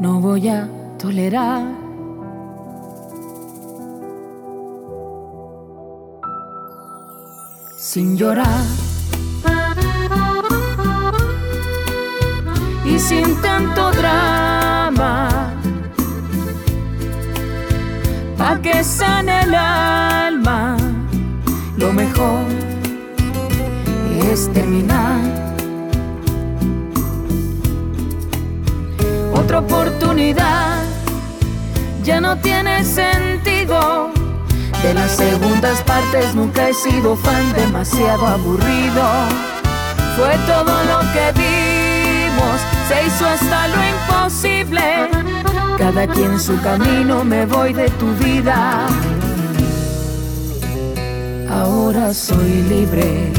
no voy a tolerar. Sin llorar. y sin tanto drama, pa' que sane el alma, lo mejor es terminar. Otra oportunidad ya no tiene sentido. De las segundas partes nunca he sido fan, demasiado aburrido. Fue todo lo que vimos se hizo hasta lo imposible. Cada quien su camino, me voy de tu vida. Ahora soy libre.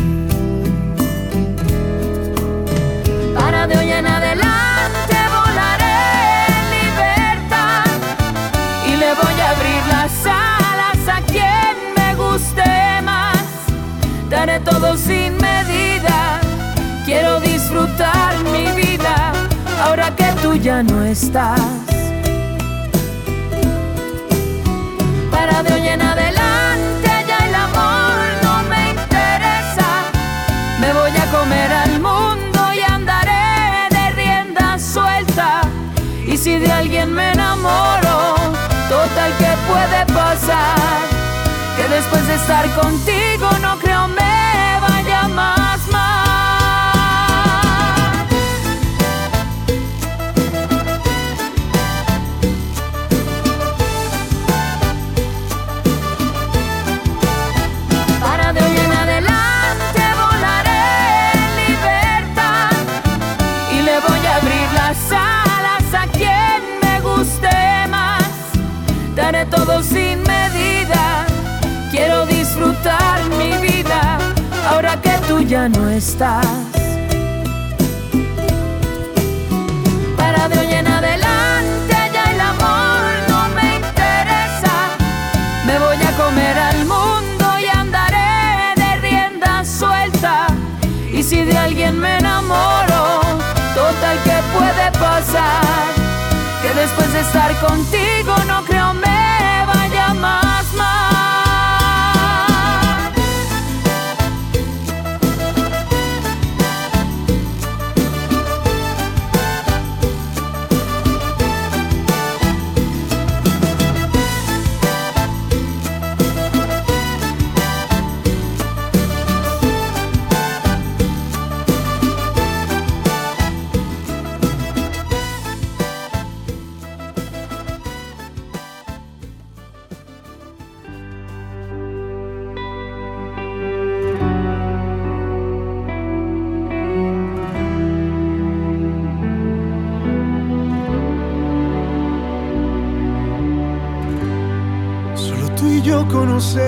Para de hoy en adelante volaré en libertad y le voy a abrir las alas a quien me guste más. Daré todo sin medida. Quiero disfrutar mi vida ahora que tú ya no estás. Después de estar contigo no creo me vaya más mal. Para de hoy en adelante volaré en libertad y le voy a abrir las alas a quien me guste más. Daré todo sin medida, tú ya no estás. Para de hoy en adelante ya el amor no me interesa. Me voy a comer al mundo y andaré de rienda suelta. Y si de alguien me enamoro, total que puede pasar. Que después de estar contigo no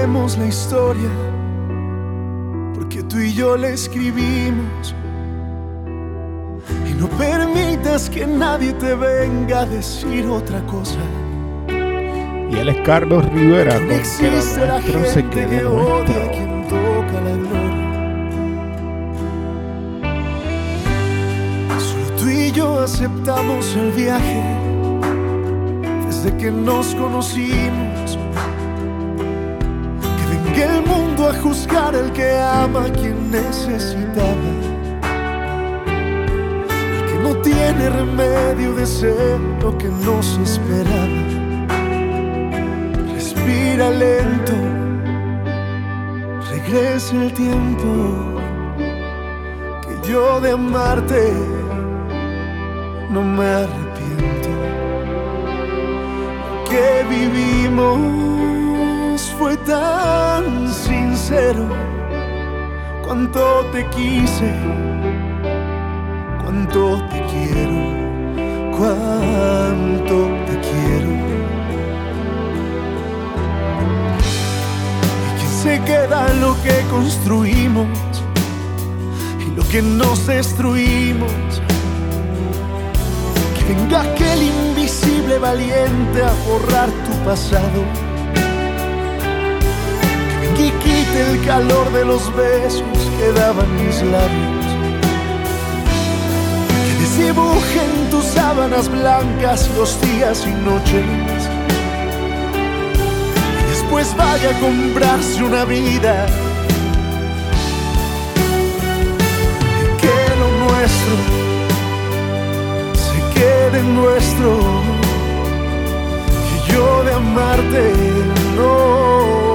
conocemos la historia, porque tú y yo la escribimos. Y no permitas que nadie te venga a decir otra cosa. Y él es Carlos Rivera, con no que existe la se gente quede que odia a quien toca la gloria. Solo tú y yo aceptamos el viaje desde que nos conocimos. Juzgar el que ama a quien necesitaba. El que no tiene remedio de ser lo que nos esperaba. Respira lento, regresa el tiempo que yo de amarte no me arrepiento. Lo que vivimos fue tan sincero. Cuánto te quise, cuánto te quiero, cuánto te quiero. ¿Y quién se queda lo que construimos y lo que nos destruimos? Que venga aquel invisible valiente a borrar tu pasado. Que quite el calor de los besos que daban mis labios. Que desdibuje en tus sábanas blancas los días y noches. Y después vaya a comprarse una vida. Que lo nuestro se quede nuestro. Que yo de amarte no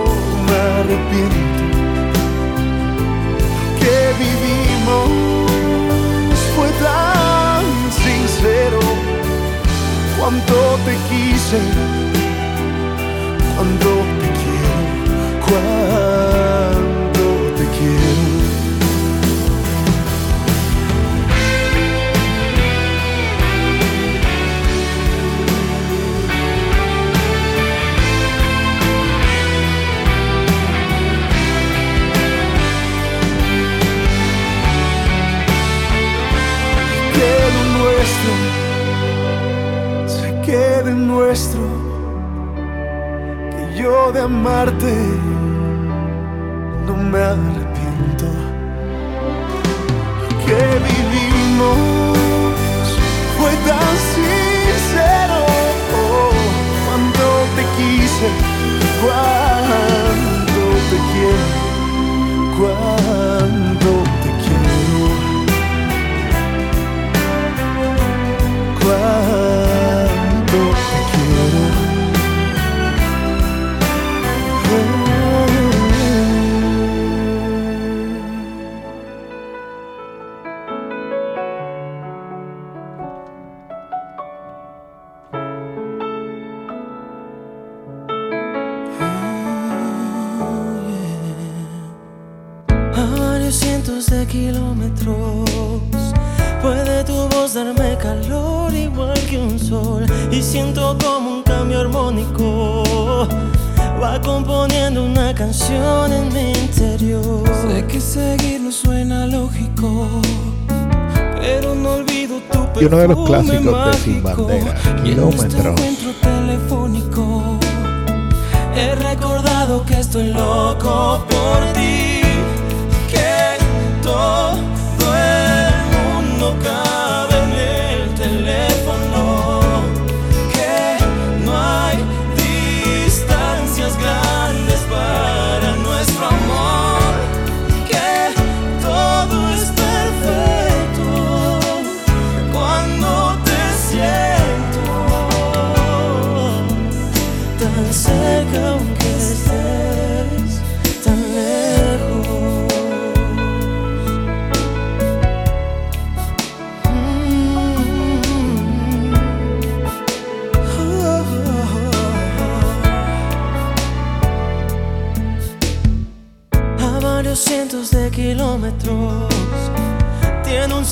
arrepiento. Que vivimos fue tan sincero. Cuánto te quise, cuánto nuestro, que yo de amarte no me arrepiento, que vivimos fue tan sincero, cuando te quise, cuando te quiero, cuando uno de los clásicos de Sin. Bandera, Y en este he recordado que estoy loco por ti,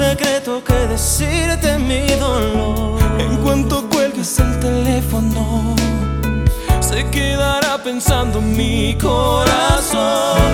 secreto que decirte mi dolor. En cuanto cuelgues el teléfono, se quedará pensando en mi corazón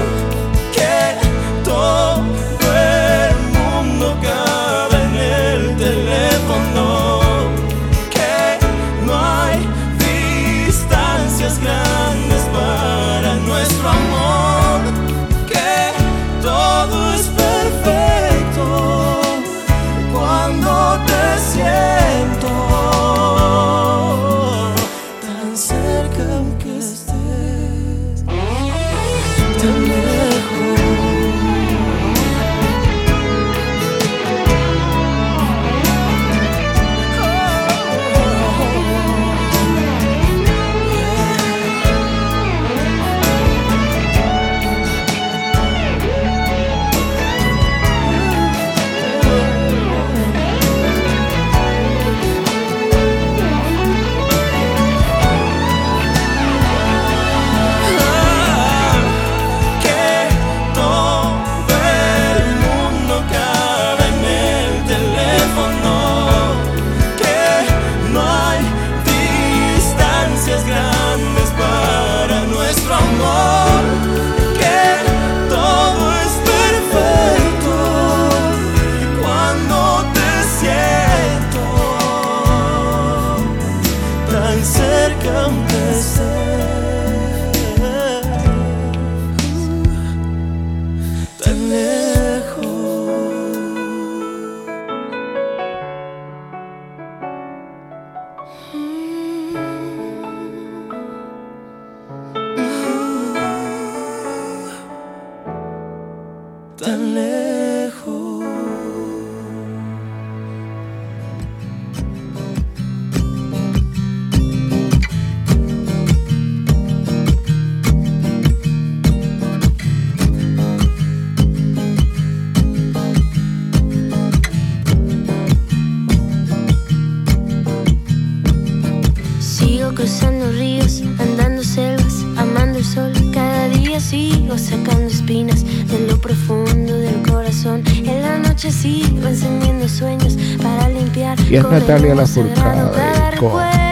Natalia Lafourcade con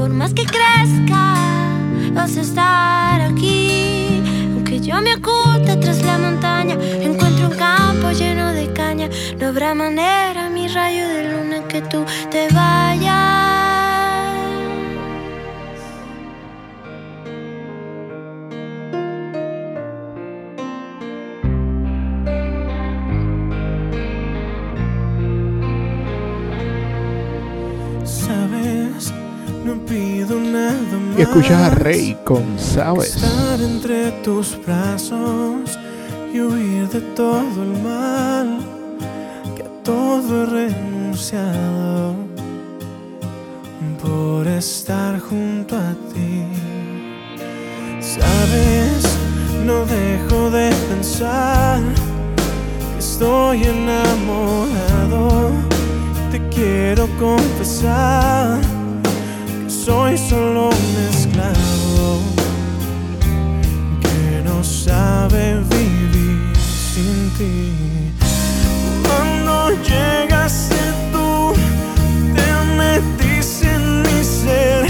Por más que crezca, vas a estar aquí. Aunque yo me oculte tras la montaña, encuentro un campo lleno de caña. No habrá manera, mi rayo de luna, que tú te vayas. Y escuchas a Rey con Sabes. Estar entre tus brazos y huir de todo el mal, que a todo he renunciado por estar junto a ti. Sabes, no dejo de pensar que estoy enamorado. Te quiero confesar soy solo un esclavo que no sabe vivir sin ti. Cuando llegaste tú, te metiste en mi ser,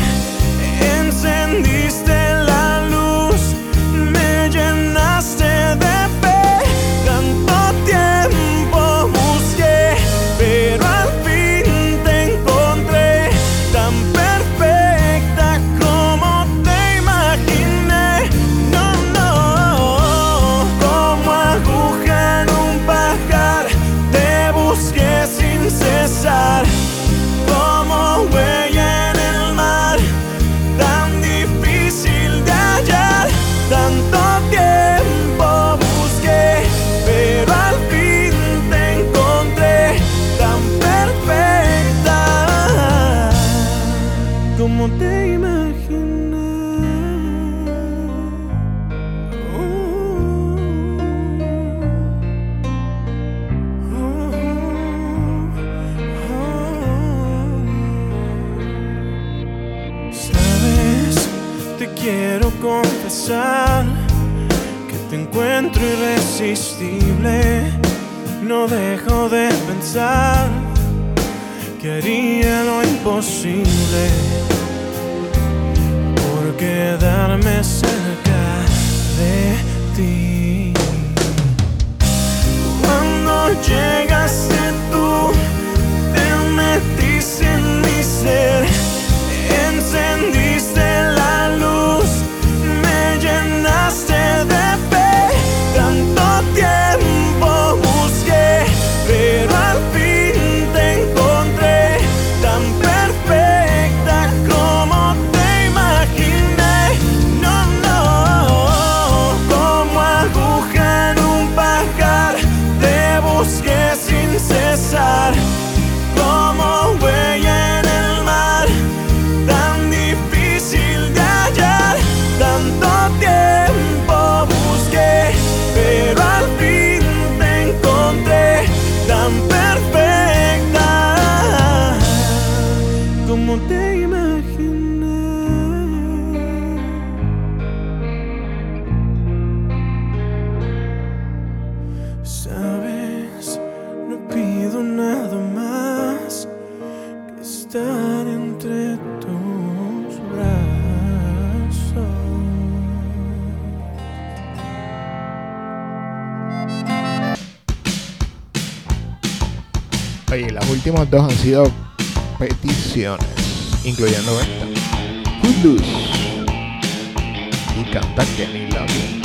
no dejo de pensar que haría lo imposible por quedarme cerca de ti. Cuando llegaste tú, te metiste en mi ser, encendiste la últimos dos han sido peticiones, incluyendo esta. Footloose y canta Kenny Loggins.